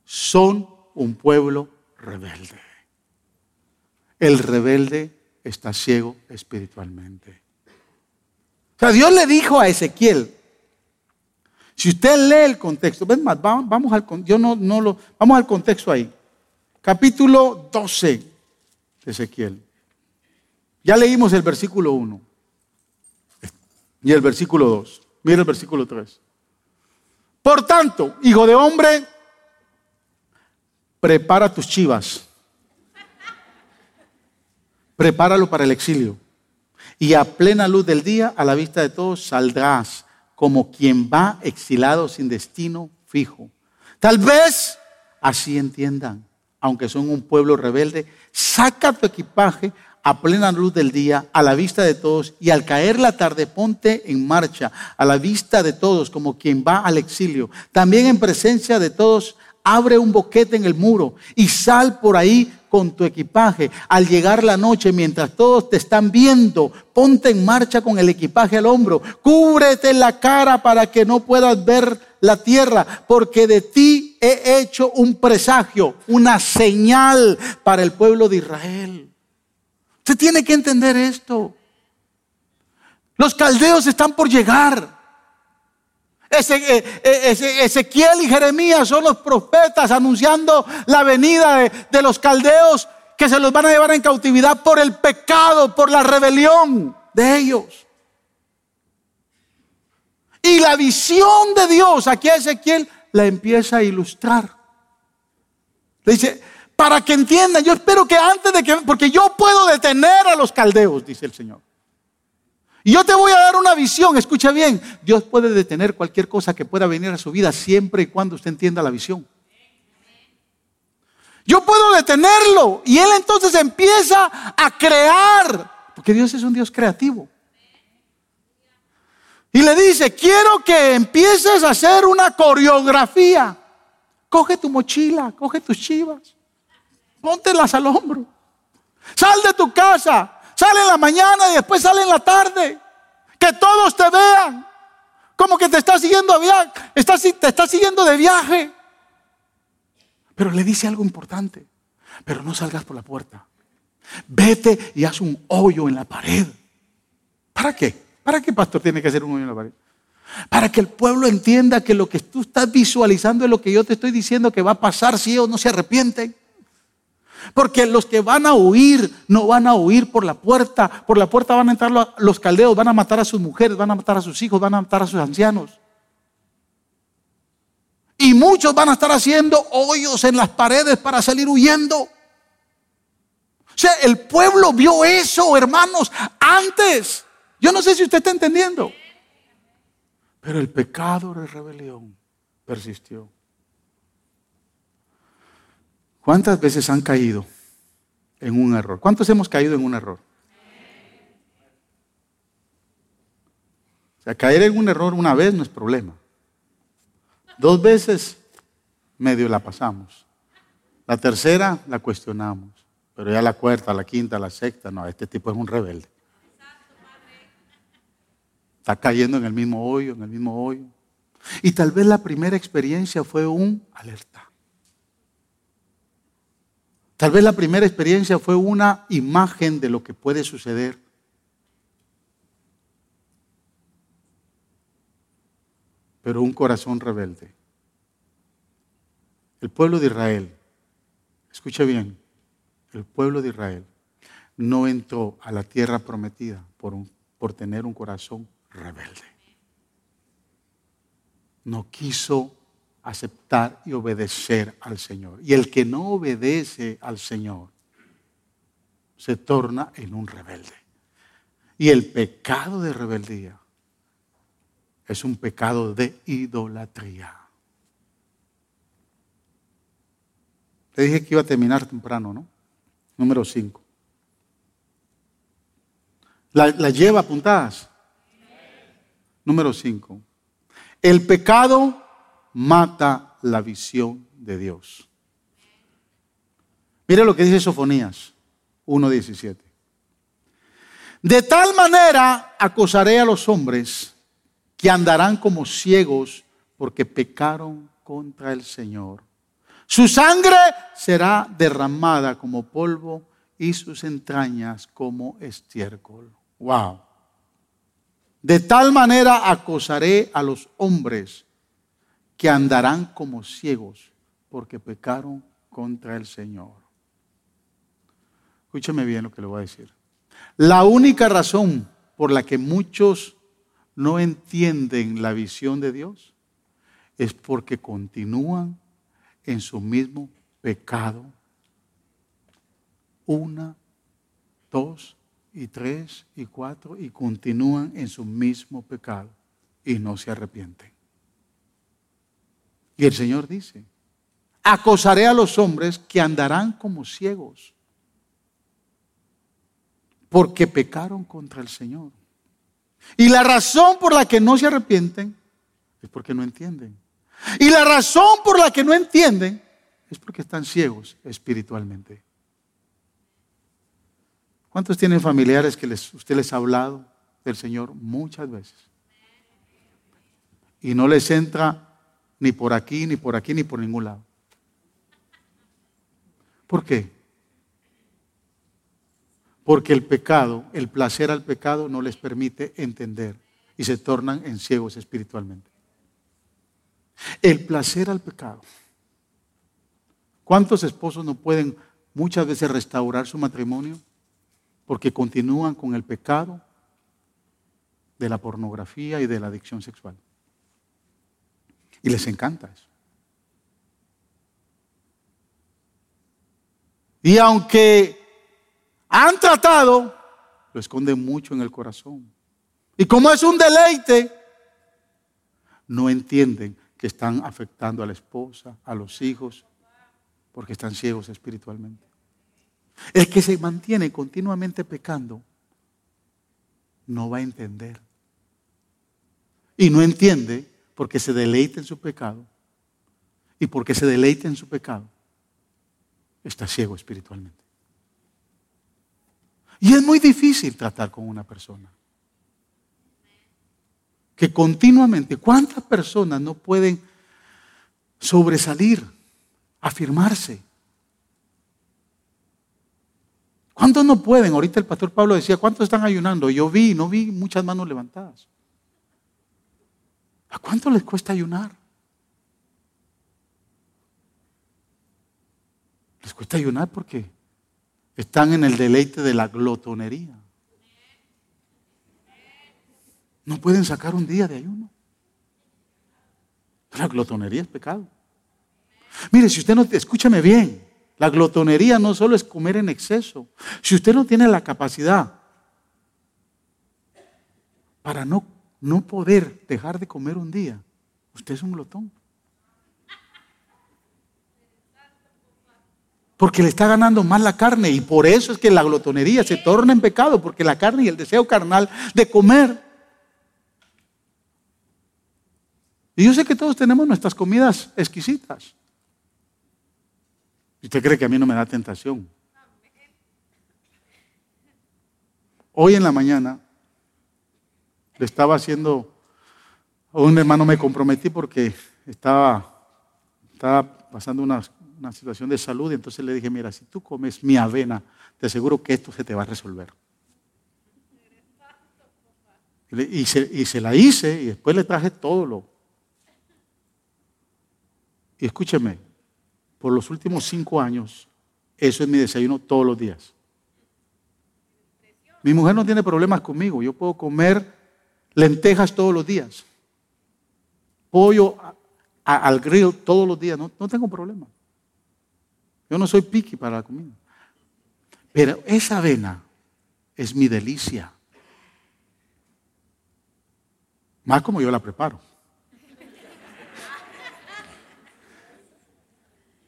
Son un pueblo rebelde. El rebelde está ciego espiritualmente. O sea, Dios le dijo a Ezequiel, si usted lee el contexto, ven más, vamos al, yo no, no lo, vamos al contexto ahí. Capítulo 12 de Ezequiel. Ya leímos el versículo 1 y el versículo 2. Mira el versículo 3. Por tanto, hijo de hombre, prepara tus chivas. Prepáralo para el exilio. Y a plena luz del día, a la vista de todos, saldrás como quien va exilado sin destino fijo. Tal vez así entiendan, aunque son un pueblo rebelde, saca tu equipaje, a plena luz del día, a la vista de todos, y al caer la tarde ponte en marcha, a la vista de todos, como quien va al exilio. También en presencia de todos, abre un boquete en el muro y sal por ahí con tu equipaje. Al llegar la noche, mientras todos te están viendo, ponte en marcha con el equipaje al hombro. Cúbrete la cara para que no puedas ver la tierra, porque de ti he hecho un presagio, una señal para el pueblo de Israel. Usted tiene que entender esto. Los caldeos están por llegar. Eh, eh, Ezequiel y Jeremías son los profetas anunciando la venida de, los caldeos que se los van a llevar en cautividad por el pecado, por la rebelión de ellos. Y la visión de Dios, aquí Ezequiel la empieza a ilustrar. Le dice, para que entiendan. Yo espero que antes de que, porque yo puedo detener a los caldeos, dice el Señor. Y yo te voy a dar una visión, escucha bien, Dios puede detener cualquier cosa que pueda venir a su vida siempre y cuando usted entienda la visión. Yo puedo detenerlo y Él entonces empieza a crear, porque Dios es un Dios creativo. Y le dice, quiero que empieces a hacer una coreografía. Coge tu mochila, coge tus chivas póntelas al hombro. Sal de tu casa, sal en la mañana y después sale en la tarde. Que todos te vean. Como que te estás siguiendo estás siguiendo de viaje. Pero le dice algo importante. Pero no salgas por la puerta. Vete y haz un hoyo en la pared. ¿Para qué? ¿Para qué pastor tiene que hacer un hoyo en la pared? Para que el pueblo entienda que lo que tú estás visualizando es lo que yo te estoy diciendo que va a pasar si ellos no se arrepienten. Porque los que van a huir no van a huir por la puerta. Por la puerta van a entrar los caldeos, van a matar a sus mujeres, van a matar a sus hijos, van a matar a sus ancianos. Y muchos van a estar haciendo hoyos en las paredes para salir huyendo. O sea, el pueblo vio eso, hermanos, antes. Yo no sé si usted está entendiendo. Pero el pecado de rebelión persistió. ¿Cuántas veces han caído en un error? ¿Cuántos hemos caído en un error? O sea, caer en un error una vez no es problema. Dos veces medio la pasamos. La tercera la cuestionamos. Pero ya la cuarta, la quinta, la sexta, no, este tipo es un rebelde. Está cayendo en el mismo hoyo, en el mismo hoyo. Y tal vez la primera experiencia fue un alerta. Tal vez la primera experiencia fue una imagen de lo que puede suceder. Pero un corazón rebelde. El pueblo de Israel, escucha bien, el pueblo de Israel no entró a la tierra prometida por, por tener un corazón rebelde. No quiso aceptar y obedecer al Señor. Y el que no obedece al Señor se torna en un rebelde. Y el pecado de rebeldía es un pecado de idolatría. Te dije que iba a terminar temprano, ¿no? Número 5. ¿La, ¿La, lleva apuntadas? Número 5. El pecado mata la visión de Dios. Mire lo que dice Sofonías 1.17. De tal manera acosaré a los hombres que andarán como ciegos porque pecaron contra el Señor. Su sangre será derramada como polvo y sus entrañas como estiércol. Wow. De tal manera acosaré a los hombres que andarán como ciegos porque pecaron contra el Señor. Escúcheme bien lo que le voy a decir. La única razón por la que muchos no entienden la visión de Dios es porque continúan en su mismo pecado. Una, dos y tres y cuatro y continúan en su mismo pecado y no se arrepienten. Y el Señor dice, acosaré a los hombres que andarán como ciegos, porque pecaron contra el Señor. Y la razón por la que no se arrepienten es porque no entienden. Y la razón por la que no entienden es porque están ciegos espiritualmente. ¿Cuántos tienen familiares que les, usted les ha hablado del Señor muchas veces? Y no les entra ni por aquí, ni por aquí, ni por ningún lado. ¿Por qué? Porque el pecado, el placer al pecado no les permite entender y se tornan en ciegos espiritualmente. El placer al pecado. ¿Cuántos esposos no pueden muchas veces restaurar su matrimonio porque continúan con el pecado de la pornografía y de la adicción sexual? Y les encanta eso. Y aunque han tratado, lo esconden mucho en el corazón. Y como es un deleite, no entienden que están afectando a la esposa, a los hijos, porque están ciegos espiritualmente. El que se mantiene continuamente pecando no va a entender. Y no entiende porque se deleita en su pecado y porque se deleita en su pecado, está ciego espiritualmente. Y es muy difícil tratar con una persona que continuamente, ¿cuántas personas no pueden sobresalir, afirmarse? ¿Cuántos no pueden? Ahorita el pastor Pablo decía, ¿cuántos están ayunando? Yo vi, no vi muchas manos levantadas. ¿A cuánto les cuesta ayunar? Les cuesta ayunar porque están en el deleite de la glotonería. No pueden sacar un día de ayuno. La glotonería es pecado. Mire, si usted no, escúchame bien, la glotonería no solo es comer en exceso. Si usted no tiene la capacidad para no no poder dejar de comer un día, usted es un glotón. Porque le está ganando más la carne y por eso es que la glotonería se torna en pecado, porque la carne y el deseo carnal de comer. Y yo sé que todos tenemos nuestras comidas exquisitas. ¿Y usted cree que a mí no me da tentación? Hoy en la mañana le estaba haciendo, un hermano me comprometí porque estaba, estaba pasando una, una situación de salud y entonces le dije, mira, si tú comes mi avena, te aseguro que esto se te va a resolver. Y se, y se la hice y después le traje todo lo. Y escúcheme, por los últimos cinco años, eso es mi desayuno todos los días. Mi mujer no tiene problemas conmigo. Yo puedo comer lentejas todos los días. Pollo al grill todos los días. No, no tengo problema. Yo no soy piqui para la comida. Pero esa avena es mi delicia. Más como yo la preparo.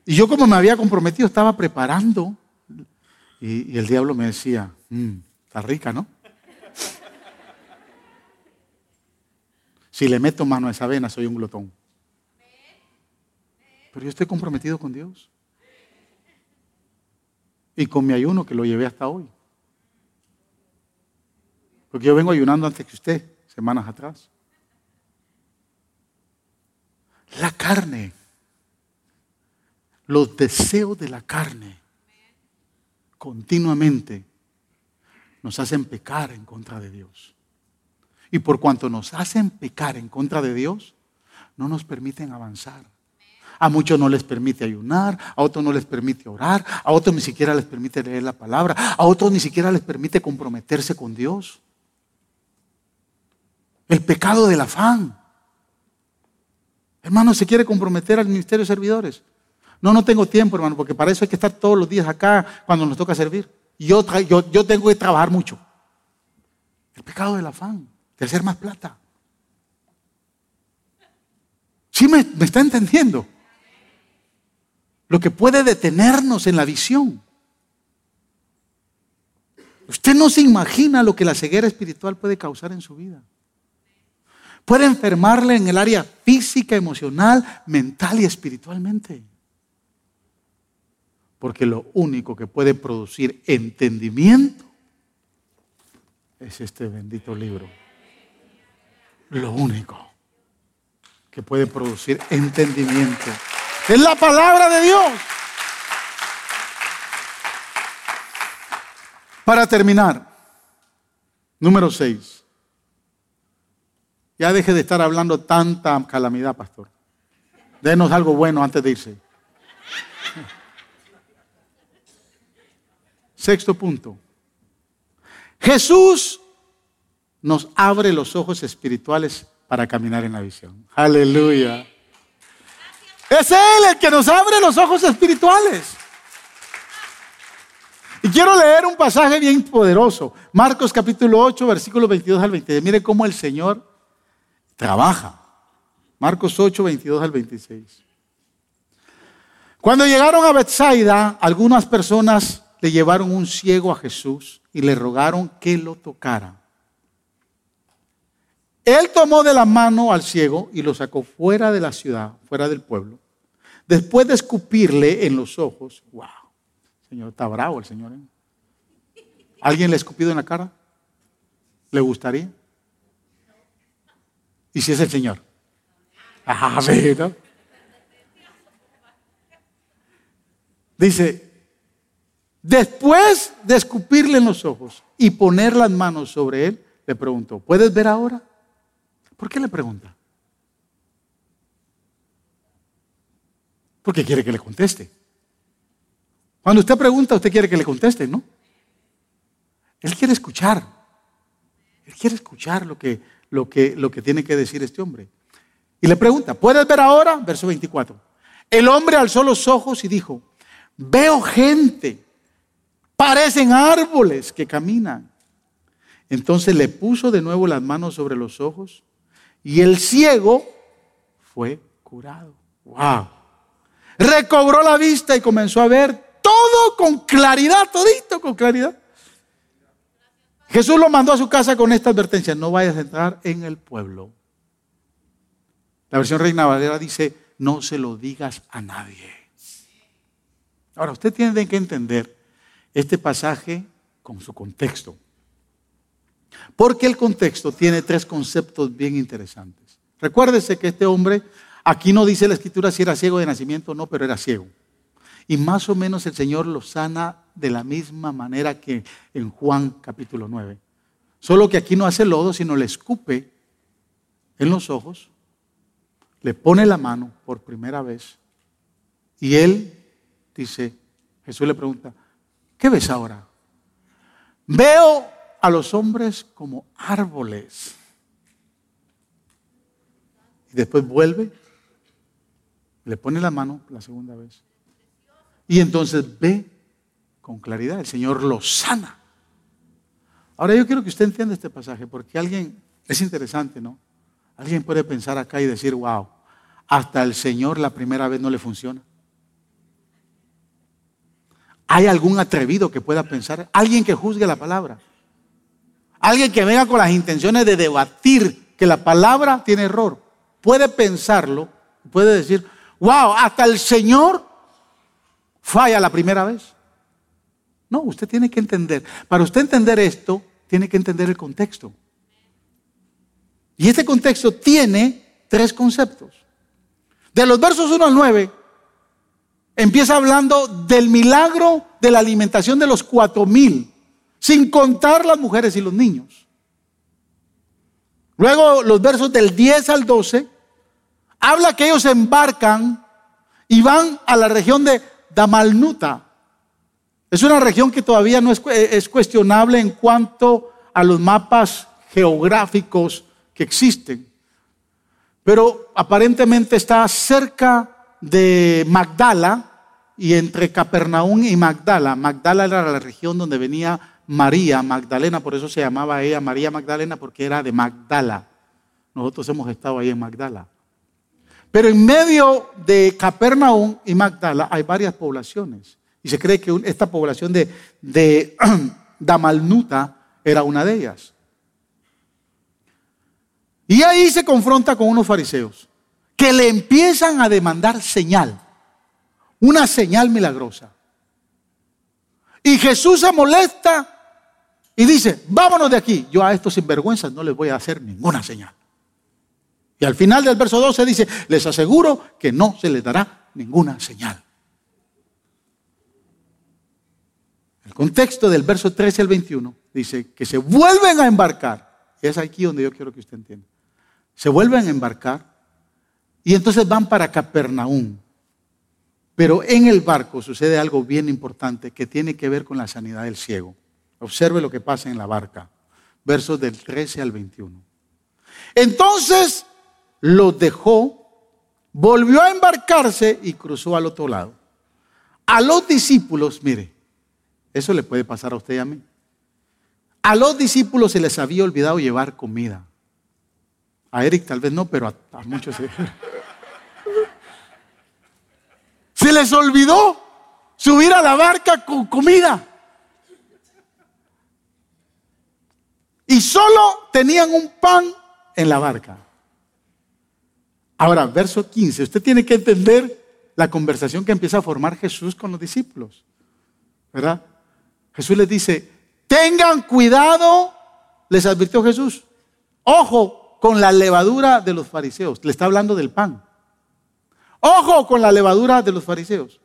Y yo como me había comprometido, estaba preparando. Y, el diablo me decía, mm, está rica, ¿no? Si le meto mano a esa avena, soy un glotón. Pero yo estoy comprometido con Dios. Y con mi ayuno que lo llevé hasta hoy. Porque yo vengo ayunando antes que usted, semanas atrás. La carne, los deseos de la carne, continuamente nos hacen pecar en contra de Dios. Y por cuanto nos hacen pecar en contra de Dios, no nos permiten avanzar. A muchos no les permite ayunar, a otros no les permite orar, a otros ni siquiera les permite leer la palabra, a otros ni siquiera les permite comprometerse con Dios. El pecado del afán. Hermano, ¿se quiere comprometer al ministerio de servidores? No, no tengo tiempo, hermano, porque para eso hay que estar todos los días acá cuando nos toca servir. Yo, yo, yo tengo que trabajar mucho. El pecado del afán, hacer más plata. ¿Sí me está entendiendo? Lo que puede detenernos en la visión. Usted no se imagina lo que la ceguera espiritual puede causar en su vida. Puede enfermarle en el área física, emocional, mental y espiritualmente. Porque lo único que puede producir entendimiento es este bendito libro. Lo único que puede producir entendimiento es la palabra de Dios. Para terminar, número 6. Ya deje de estar hablando tanta calamidad, pastor. Denos algo bueno antes de irse. Sexto punto. Jesús nos abre los ojos espirituales para caminar en la visión. Aleluya. Es Él el que nos abre los ojos espirituales. Y quiero leer un pasaje bien poderoso. Marcos capítulo 8, versículos 22 al 23. Mire cómo el Señor trabaja. Marcos 8, 22 al 26. Cuando llegaron a Bethsaida, algunas personas le llevaron un ciego a Jesús y le rogaron que lo tocara. Él tomó de la mano al ciego y lo sacó fuera de la ciudad, fuera del pueblo. Después de escupirle en los ojos, wow, Señor, está bravo el Señor. ¿eh? ¿Alguien le ha escupido en la cara? ¿Le gustaría? ¿Y si es el Señor? Ah, ¿no? Dice, después de escupirle en los ojos y poner las manos sobre él, le preguntó, ¿puedes ver ahora? ¿Por qué le pregunta? Porque quiere que le conteste. Cuando usted pregunta, usted quiere que le conteste, ¿no? Él quiere escuchar. Él quiere escuchar lo que lo que, lo que tiene que decir este hombre. Y le pregunta, ¿puedes ver ahora? Verso 24. El hombre alzó los ojos y dijo, veo gente, parecen árboles que caminan. Entonces le puso de nuevo las manos sobre los ojos y el ciego fue curado. ¡Wow! Recobró la vista y comenzó a ver todo con claridad, todito con claridad. Jesús lo mandó a su casa con esta advertencia, no vayas a entrar en el pueblo. La versión Reina Valera dice, no se lo digas a nadie. Ahora, usted tiene que entender este pasaje con su contexto. Porque el contexto tiene tres conceptos bien interesantes. Recuérdese que este hombre, aquí no dice la escritura si era ciego de nacimiento o no, pero era ciego. Y más o menos el Señor lo sana de la misma manera que en Juan capítulo 9. Solo que aquí no hace lodo, sino le escupe en los ojos, le pone la mano por primera vez y él dice, Jesús le pregunta, ¿qué ves ahora? Veo a los hombres como árboles. Y después vuelve, le pone la mano la segunda vez. Y entonces ve con claridad, el Señor lo sana. Ahora yo quiero que usted entienda este pasaje, porque alguien, es interesante, ¿no? Alguien puede pensar acá y decir, wow, hasta el Señor la primera vez no le funciona. ¿Hay algún atrevido que pueda pensar? Alguien que juzgue la palabra. Alguien que venga con las intenciones de debatir que la palabra tiene error. Puede pensarlo, puede decir, wow, hasta el Señor falla la primera vez. No, usted tiene que entender. Para usted entender esto, tiene que entender el contexto. Y este contexto tiene tres conceptos. De los versos 1 al 9, empieza hablando del milagro de la alimentación de los cuatro mil, sin contar las mujeres y los niños. Luego los versos del 10 al 12, habla que ellos embarcan y van a la región de Damalnuta. Es una región que todavía no es, es cuestionable en cuanto a los mapas geográficos que existen. Pero aparentemente está cerca de Magdala y entre Capernaum y Magdala. Magdala era la región donde venía María Magdalena, por eso se llamaba ella María Magdalena porque era de Magdala. Nosotros hemos estado ahí en Magdala. Pero en medio de Capernaum y Magdala hay varias poblaciones. Y se cree que esta población de, Damalnuta era una de ellas. Y ahí se confronta con unos fariseos que le empiezan a demandar señal, una señal milagrosa. Y Jesús se molesta y dice, vámonos de aquí. Yo a estos sinvergüenzas no les voy a hacer ninguna señal. Y al final del verso 12 dice, les aseguro que no se les dará ninguna señal. El contexto del verso 13 al 21 dice que se vuelven a embarcar. Es aquí donde yo quiero que usted entienda. Se vuelven a embarcar y entonces van para Capernaum. Pero en el barco sucede algo bien importante que tiene que ver con la sanidad del ciego. Observe lo que pasa en la barca. Versos del 13 al 21. Entonces los dejó, volvió a embarcarse y cruzó al otro lado. A los discípulos, mire, eso le puede pasar a usted y a mí. A los discípulos se les había olvidado llevar comida. A Eric tal vez no, pero a, muchos se... se les olvidó subir a la barca con comida. Y solo tenían un pan en la barca. Ahora, verso 15, usted tiene que entender la conversación que empieza a formar Jesús con los discípulos. ¿Verdad? Jesús les dice, tengan cuidado, les advirtió Jesús. Ojo, con la levadura de los fariseos. Le está hablando del pan. Ojo con la levadura de los fariseos.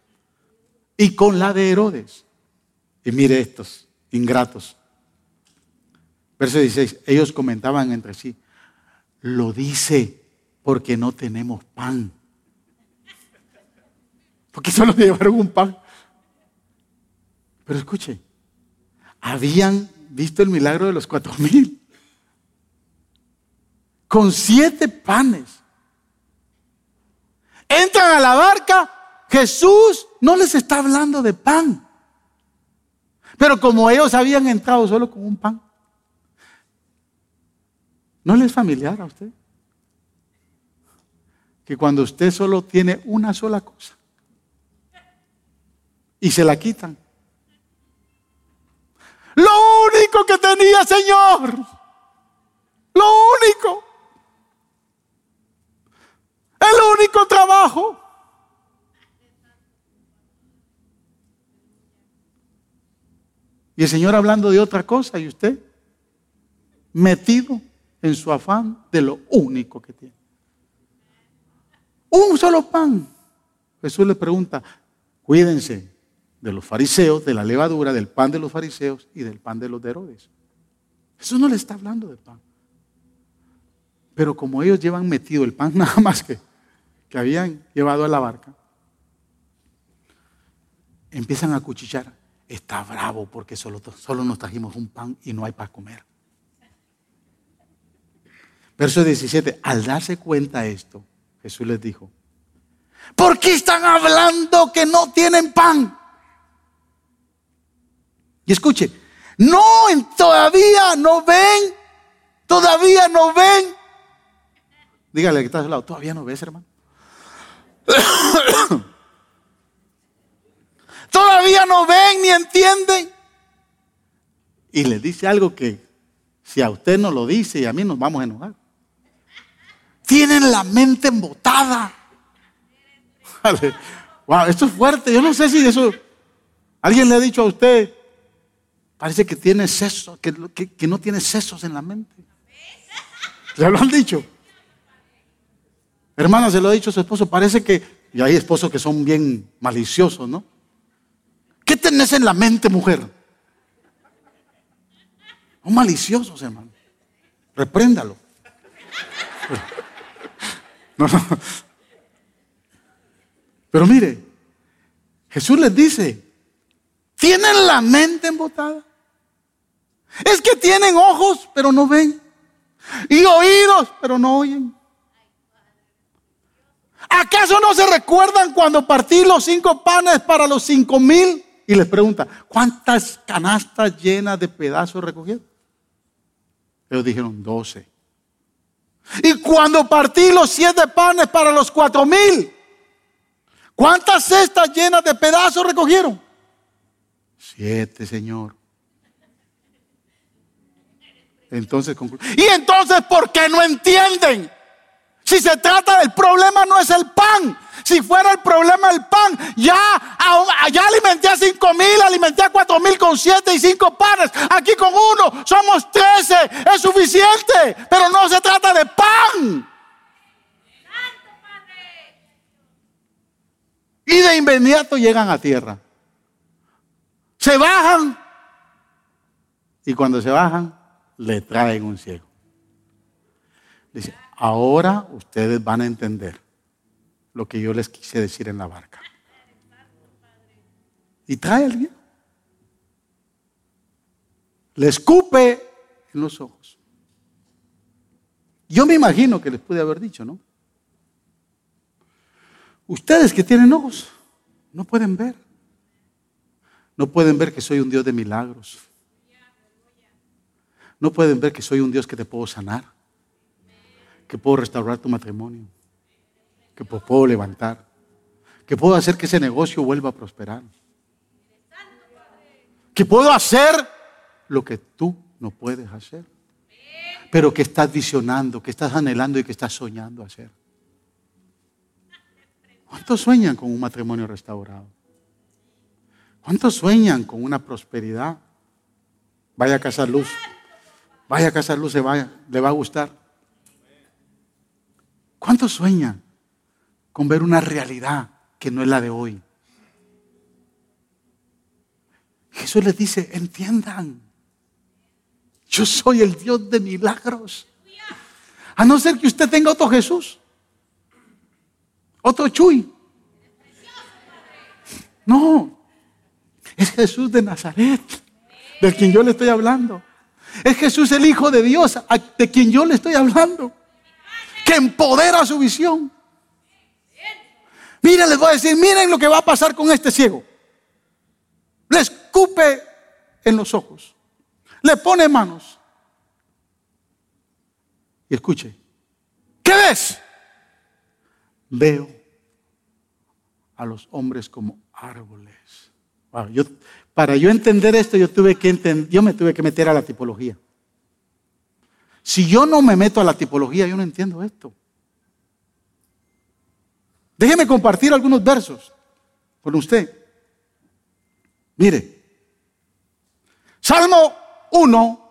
Y con la de Herodes. Y mire estos, ingratos. Verso 16. Ellos comentaban entre sí. Lo dice porque no tenemos pan. Porque solo llevaron un pan. Pero escuche, habían visto el milagro de los cuatro mil con siete panes. Entran a la barca, Jesús no les está hablando de pan. Pero como ellos habían entrado solo con un pan, ¿no les es familiar a usted? Que cuando usted solo tiene una sola cosa y se la quitan. Lo único que tenía, Señor. Lo único. El único trabajo. Y el Señor hablando de otra cosa y usted. metido en su afán de lo único que tiene. Un solo pan. Jesús le pregunta, cuídense de los fariseos, de la levadura, del pan de los fariseos y del pan de los de Herodes. Jesús no le está hablando de pan. Pero como ellos llevan metido el pan nada más que, que habían llevado a la barca, empiezan a cuchillar. Está bravo porque solo, solo nos trajimos un pan y no hay para comer. Verso 17, al darse cuenta de esto, Jesús les dijo, ¿por qué están hablando que no tienen pan? Y escuche, no, todavía no ven, todavía no ven. Dígale que está a su lado, todavía no ves, hermano. todavía no ven ni entienden. Y le dice algo que si a usted no lo dice y a mí nos vamos a enojar tienen la mente embotada. Wow, esto es fuerte. Yo no sé si eso. Alguien le ha dicho a usted, parece que tiene sesos, que, no tiene sesos en la mente. ¿Le lo han dicho? Hermana, se lo ha dicho a su esposo, parece que. Y hay esposos que son bien maliciosos, ¿no? ¿Qué tenés en la mente, mujer? Son maliciosos, hermano. Repréndalo. Pero mire, Jesús les dice, tienen la mente embotada. Es que tienen ojos, pero no ven. Y oídos, pero no oyen. ¿Acaso no se recuerdan cuando partí los cinco panes para los cinco mil? Y les pregunta, ¿cuántas canastas llenas de pedazos recogieron? Ellos dijeron, doce. Y cuando partí los siete panes para los cuatro mil, ¿cuántas cestas llenas de pedazos recogieron? Siete, Señor. Entonces, y entonces, ¿por qué no entienden? Si se trata del problema, no es el pan, si fuera el problema el pan, ya, ya alimenté a cinco mil, alimenté a cuatro mil con siete y cinco panes. Aquí con uno somos trece, es suficiente. Pero no se trata de pan. Y de inmediato llegan a tierra. Se bajan. Y cuando se bajan, le traen un ciego. Dice, ahora ustedes van a entender lo que yo les quise decir en la barca. Y trae al viejo. Le escupe en los ojos. Yo me imagino que les pude haber dicho, ¿no? Ustedes que tienen ojos, no pueden ver. No pueden ver que soy un Dios de milagros. No pueden ver que soy un Dios que te puedo sanar, que puedo restaurar tu matrimonio, que puedo levantar, que puedo hacer que ese negocio vuelva a prosperar, que puedo hacer lo que tú no puedes hacer, pero que estás visionando, que estás anhelando y que estás soñando hacer. ¿Cuántos sueñan con un matrimonio restaurado? ¿Cuántos sueñan con una prosperidad? Vaya a casa luz. Vaya a casa luz, se vaya, le va a gustar. ¿Cuántos sueñan con ver una realidad que no es la de hoy. Jesús les dice, entiendan, yo soy el Dios de milagros. A no ser que usted tenga otro Jesús, otro Chuy. No, es Jesús de Nazaret, de quien yo le estoy hablando. Es Jesús el Hijo de Dios, de quien yo le estoy hablando, que empodera su visión. Miren, les voy a decir, miren lo que va a pasar con este ciego. Le escupe en los ojos. Le pone manos. Y escuche. ¿Qué ves? Veo a los hombres como árboles. para yo entender esto, yo, tuve que yo me tuve que meter a la tipología. Si yo no me meto a la tipología, yo no entiendo esto. Déjeme compartir algunos versos con usted. Mire, Salmo 1,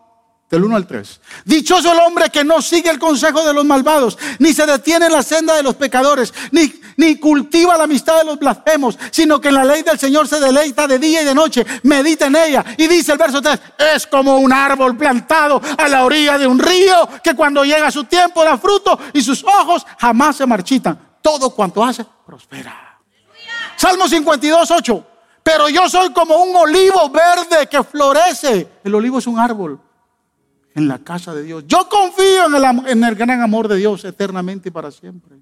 del 1 al 3. Dichoso el hombre que no sigue el consejo de los malvados, ni se detiene en la senda de los pecadores, ni, cultiva la amistad de los blasfemos, sino que en la ley del Señor se deleita de día y de noche, medita en ella. Y dice el verso 3, es como un árbol plantado a la orilla de un río, que cuando llega su tiempo da fruto y sus ojos jamás se marchitan. Todo cuanto hace, prospera. Salmo 52, 8. Pero yo soy como un olivo verde que florece. El olivo es un árbol en la casa de Dios. Yo confío en el, en el gran amor de Dios eternamente y para siempre.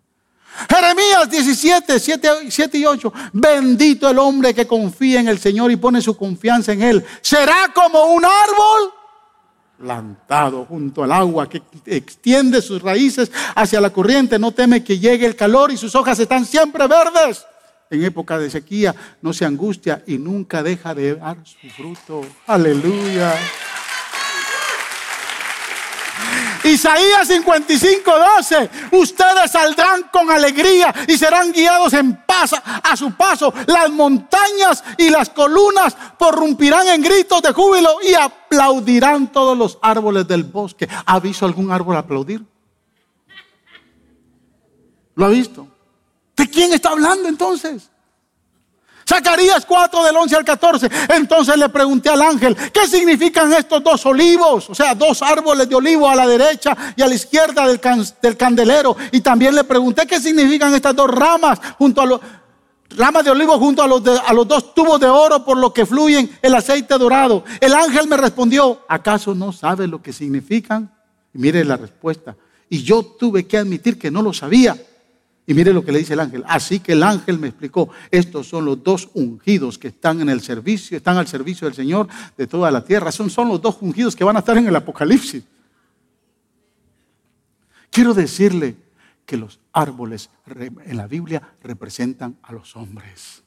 Jeremías 17, 7, y 8. Bendito el hombre que confía en el Señor y pone su confianza en Él. Será como un árbol plantado junto al agua que extiende sus raíces hacia la corriente. No teme que llegue el calor y sus hojas están siempre verdes. En época de sequía no se angustia y nunca deja de dar su fruto. Aleluya. Isaías 55, 12. Ustedes saldrán con alegría y serán guiados en paz a su paso. Las montañas y las columnas porrumpirán en gritos de júbilo y aplaudirán todos los árboles del bosque. ¿Ha visto algún árbol aplaudir? ¿Lo ha visto? ¿De quién está hablando entonces? Zacarías 4 del 11 al 14. Entonces le pregunté al ángel, ¿qué significan estos dos olivos? O sea, dos árboles de olivo a la derecha y a la izquierda del, candelero. Y también le pregunté qué significan estas dos ramas junto a los ramas de olivo junto a los, a los dos tubos de oro por lo que fluyen el aceite dorado. El ángel me respondió, ¿acaso no sabe lo que significan? Y mire la respuesta. Y yo tuve que admitir que no lo sabía. Y mire lo que le dice el ángel. Así que el ángel me explicó, estos son los dos ungidos que están en el servicio, están al servicio del Señor de toda la tierra. Son, son los dos ungidos que van a estar en el Apocalipsis. Quiero decirle que los árboles en la Biblia representan a los hombres.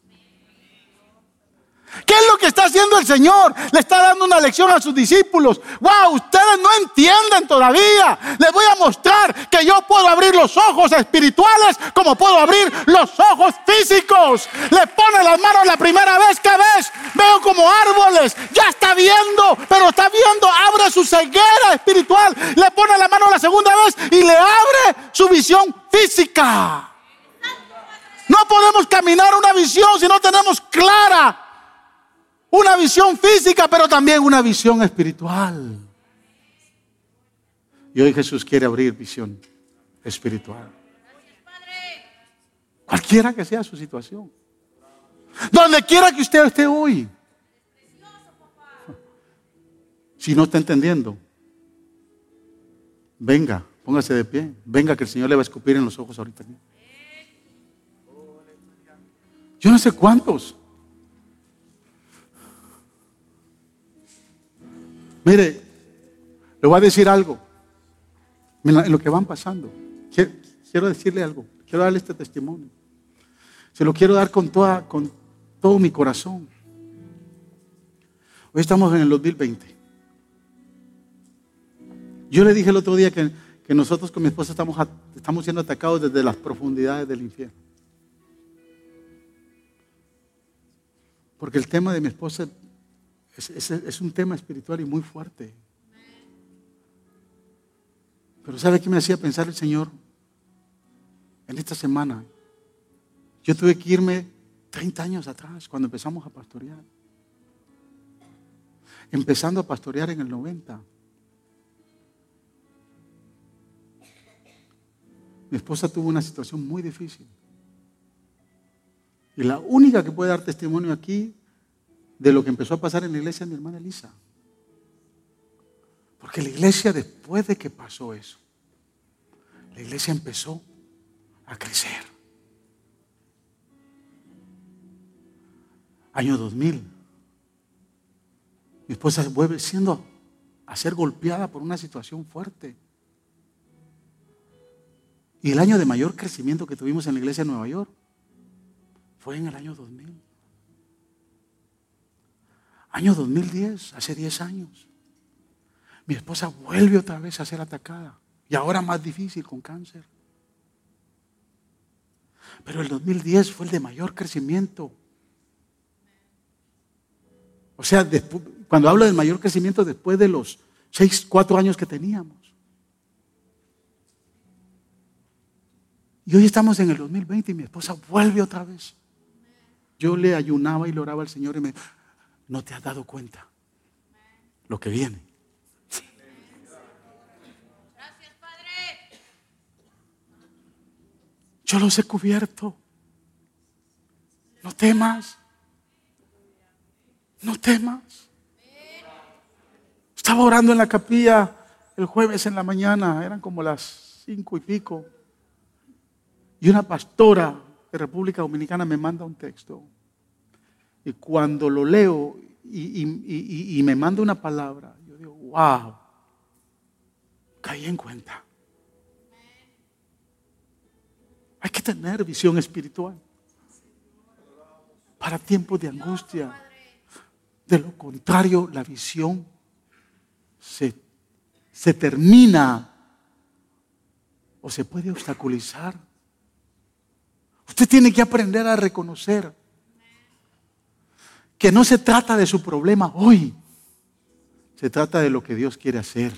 ¿Qué es lo que está haciendo el Señor? Le está dando una lección a sus discípulos. Wow, ustedes no entienden todavía. Les voy a mostrar que yo puedo abrir los ojos espirituales como puedo abrir los ojos físicos. Le pone las manos la primera vez que ves. Veo como árboles. Ya está viendo, pero está viendo. Abre su ceguera espiritual. Le pone la mano la segunda vez y le abre su visión física. No podemos caminar una visión si no tenemos clara una visión física, pero también una visión espiritual. Y hoy Jesús quiere abrir visión espiritual. Cualquiera que sea su situación. Donde quiera que usted esté hoy. Si no está entendiendo, venga, póngase de pie. Venga que el Señor le va a escupir en los ojos ahorita. Yo no sé cuántos Mire, le voy a decir algo. En lo que van pasando. Quiero decirle algo. Quiero darle este testimonio. Se lo quiero dar con, toda, con todo mi corazón. Hoy estamos en el 2020. Yo le dije el otro día que, nosotros con mi esposa estamos, estamos siendo atacados desde las profundidades del infierno. Porque el tema de mi esposa es, un tema espiritual y muy fuerte. Pero ¿sabe qué me hacía pensar el Señor? En esta semana, yo tuve que irme 30 años atrás, cuando empezamos a pastorear. Empezando a pastorear en el 90. Mi esposa tuvo una situación muy difícil. Y la única que puede dar testimonio aquí de lo que empezó a pasar en la iglesia de mi hermana Elisa. Porque la iglesia después de que pasó eso, la iglesia empezó a crecer. Año 2000. Mi esposa vuelve siendo a ser golpeada por una situación fuerte. Y el año de mayor crecimiento que tuvimos en la iglesia de Nueva York fue en el año 2000. Año 2010, hace 10 años. Mi esposa vuelve otra vez a ser atacada. Y ahora más difícil con cáncer. Pero el 2010 fue el de mayor crecimiento. O sea, cuando hablo del mayor crecimiento después de los seis, cuatro años que teníamos. Y hoy estamos en el 2020 y mi esposa vuelve otra vez. Yo le ayunaba y le oraba al Señor y me no te has dado cuenta lo que viene. Gracias, Padre. Yo los he cubierto. No temas. No temas. Estaba orando en la capilla el jueves en la mañana, eran como las cinco y pico. Y una pastora de República Dominicana me manda un texto. Y cuando lo leo y, me manda una palabra, yo digo, wow, caí en cuenta. Hay que tener visión espiritual para tiempos de angustia. De lo contrario, la visión se, se termina o se puede obstaculizar Usted tiene que aprender a reconocer que no se trata de su problema hoy, se trata de lo que Dios quiere hacer.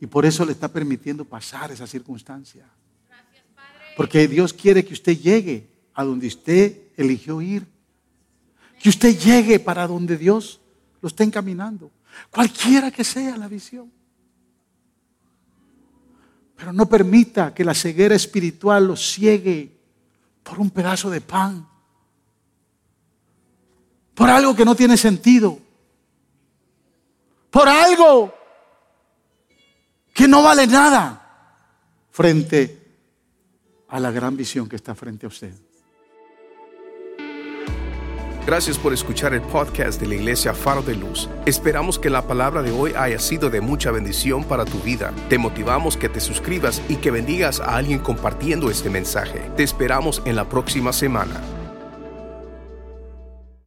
Y por eso le está permitiendo pasar esa circunstancia. Porque Dios quiere que usted llegue a donde usted eligió ir. Que usted llegue para donde Dios lo está encaminando. Cualquiera que sea la visión. Pero no permita que la ceguera espiritual lo ciegue por un pedazo de pan. Por algo que no tiene sentido. Por algo que no vale nada frente a la gran visión que está frente a usted. Gracias por escuchar el podcast de la Iglesia Faro de Luz. Esperamos que la palabra de hoy haya sido de mucha bendición para tu vida. Te motivamos que te suscribas y que bendigas a alguien compartiendo este mensaje. Te esperamos en la próxima semana.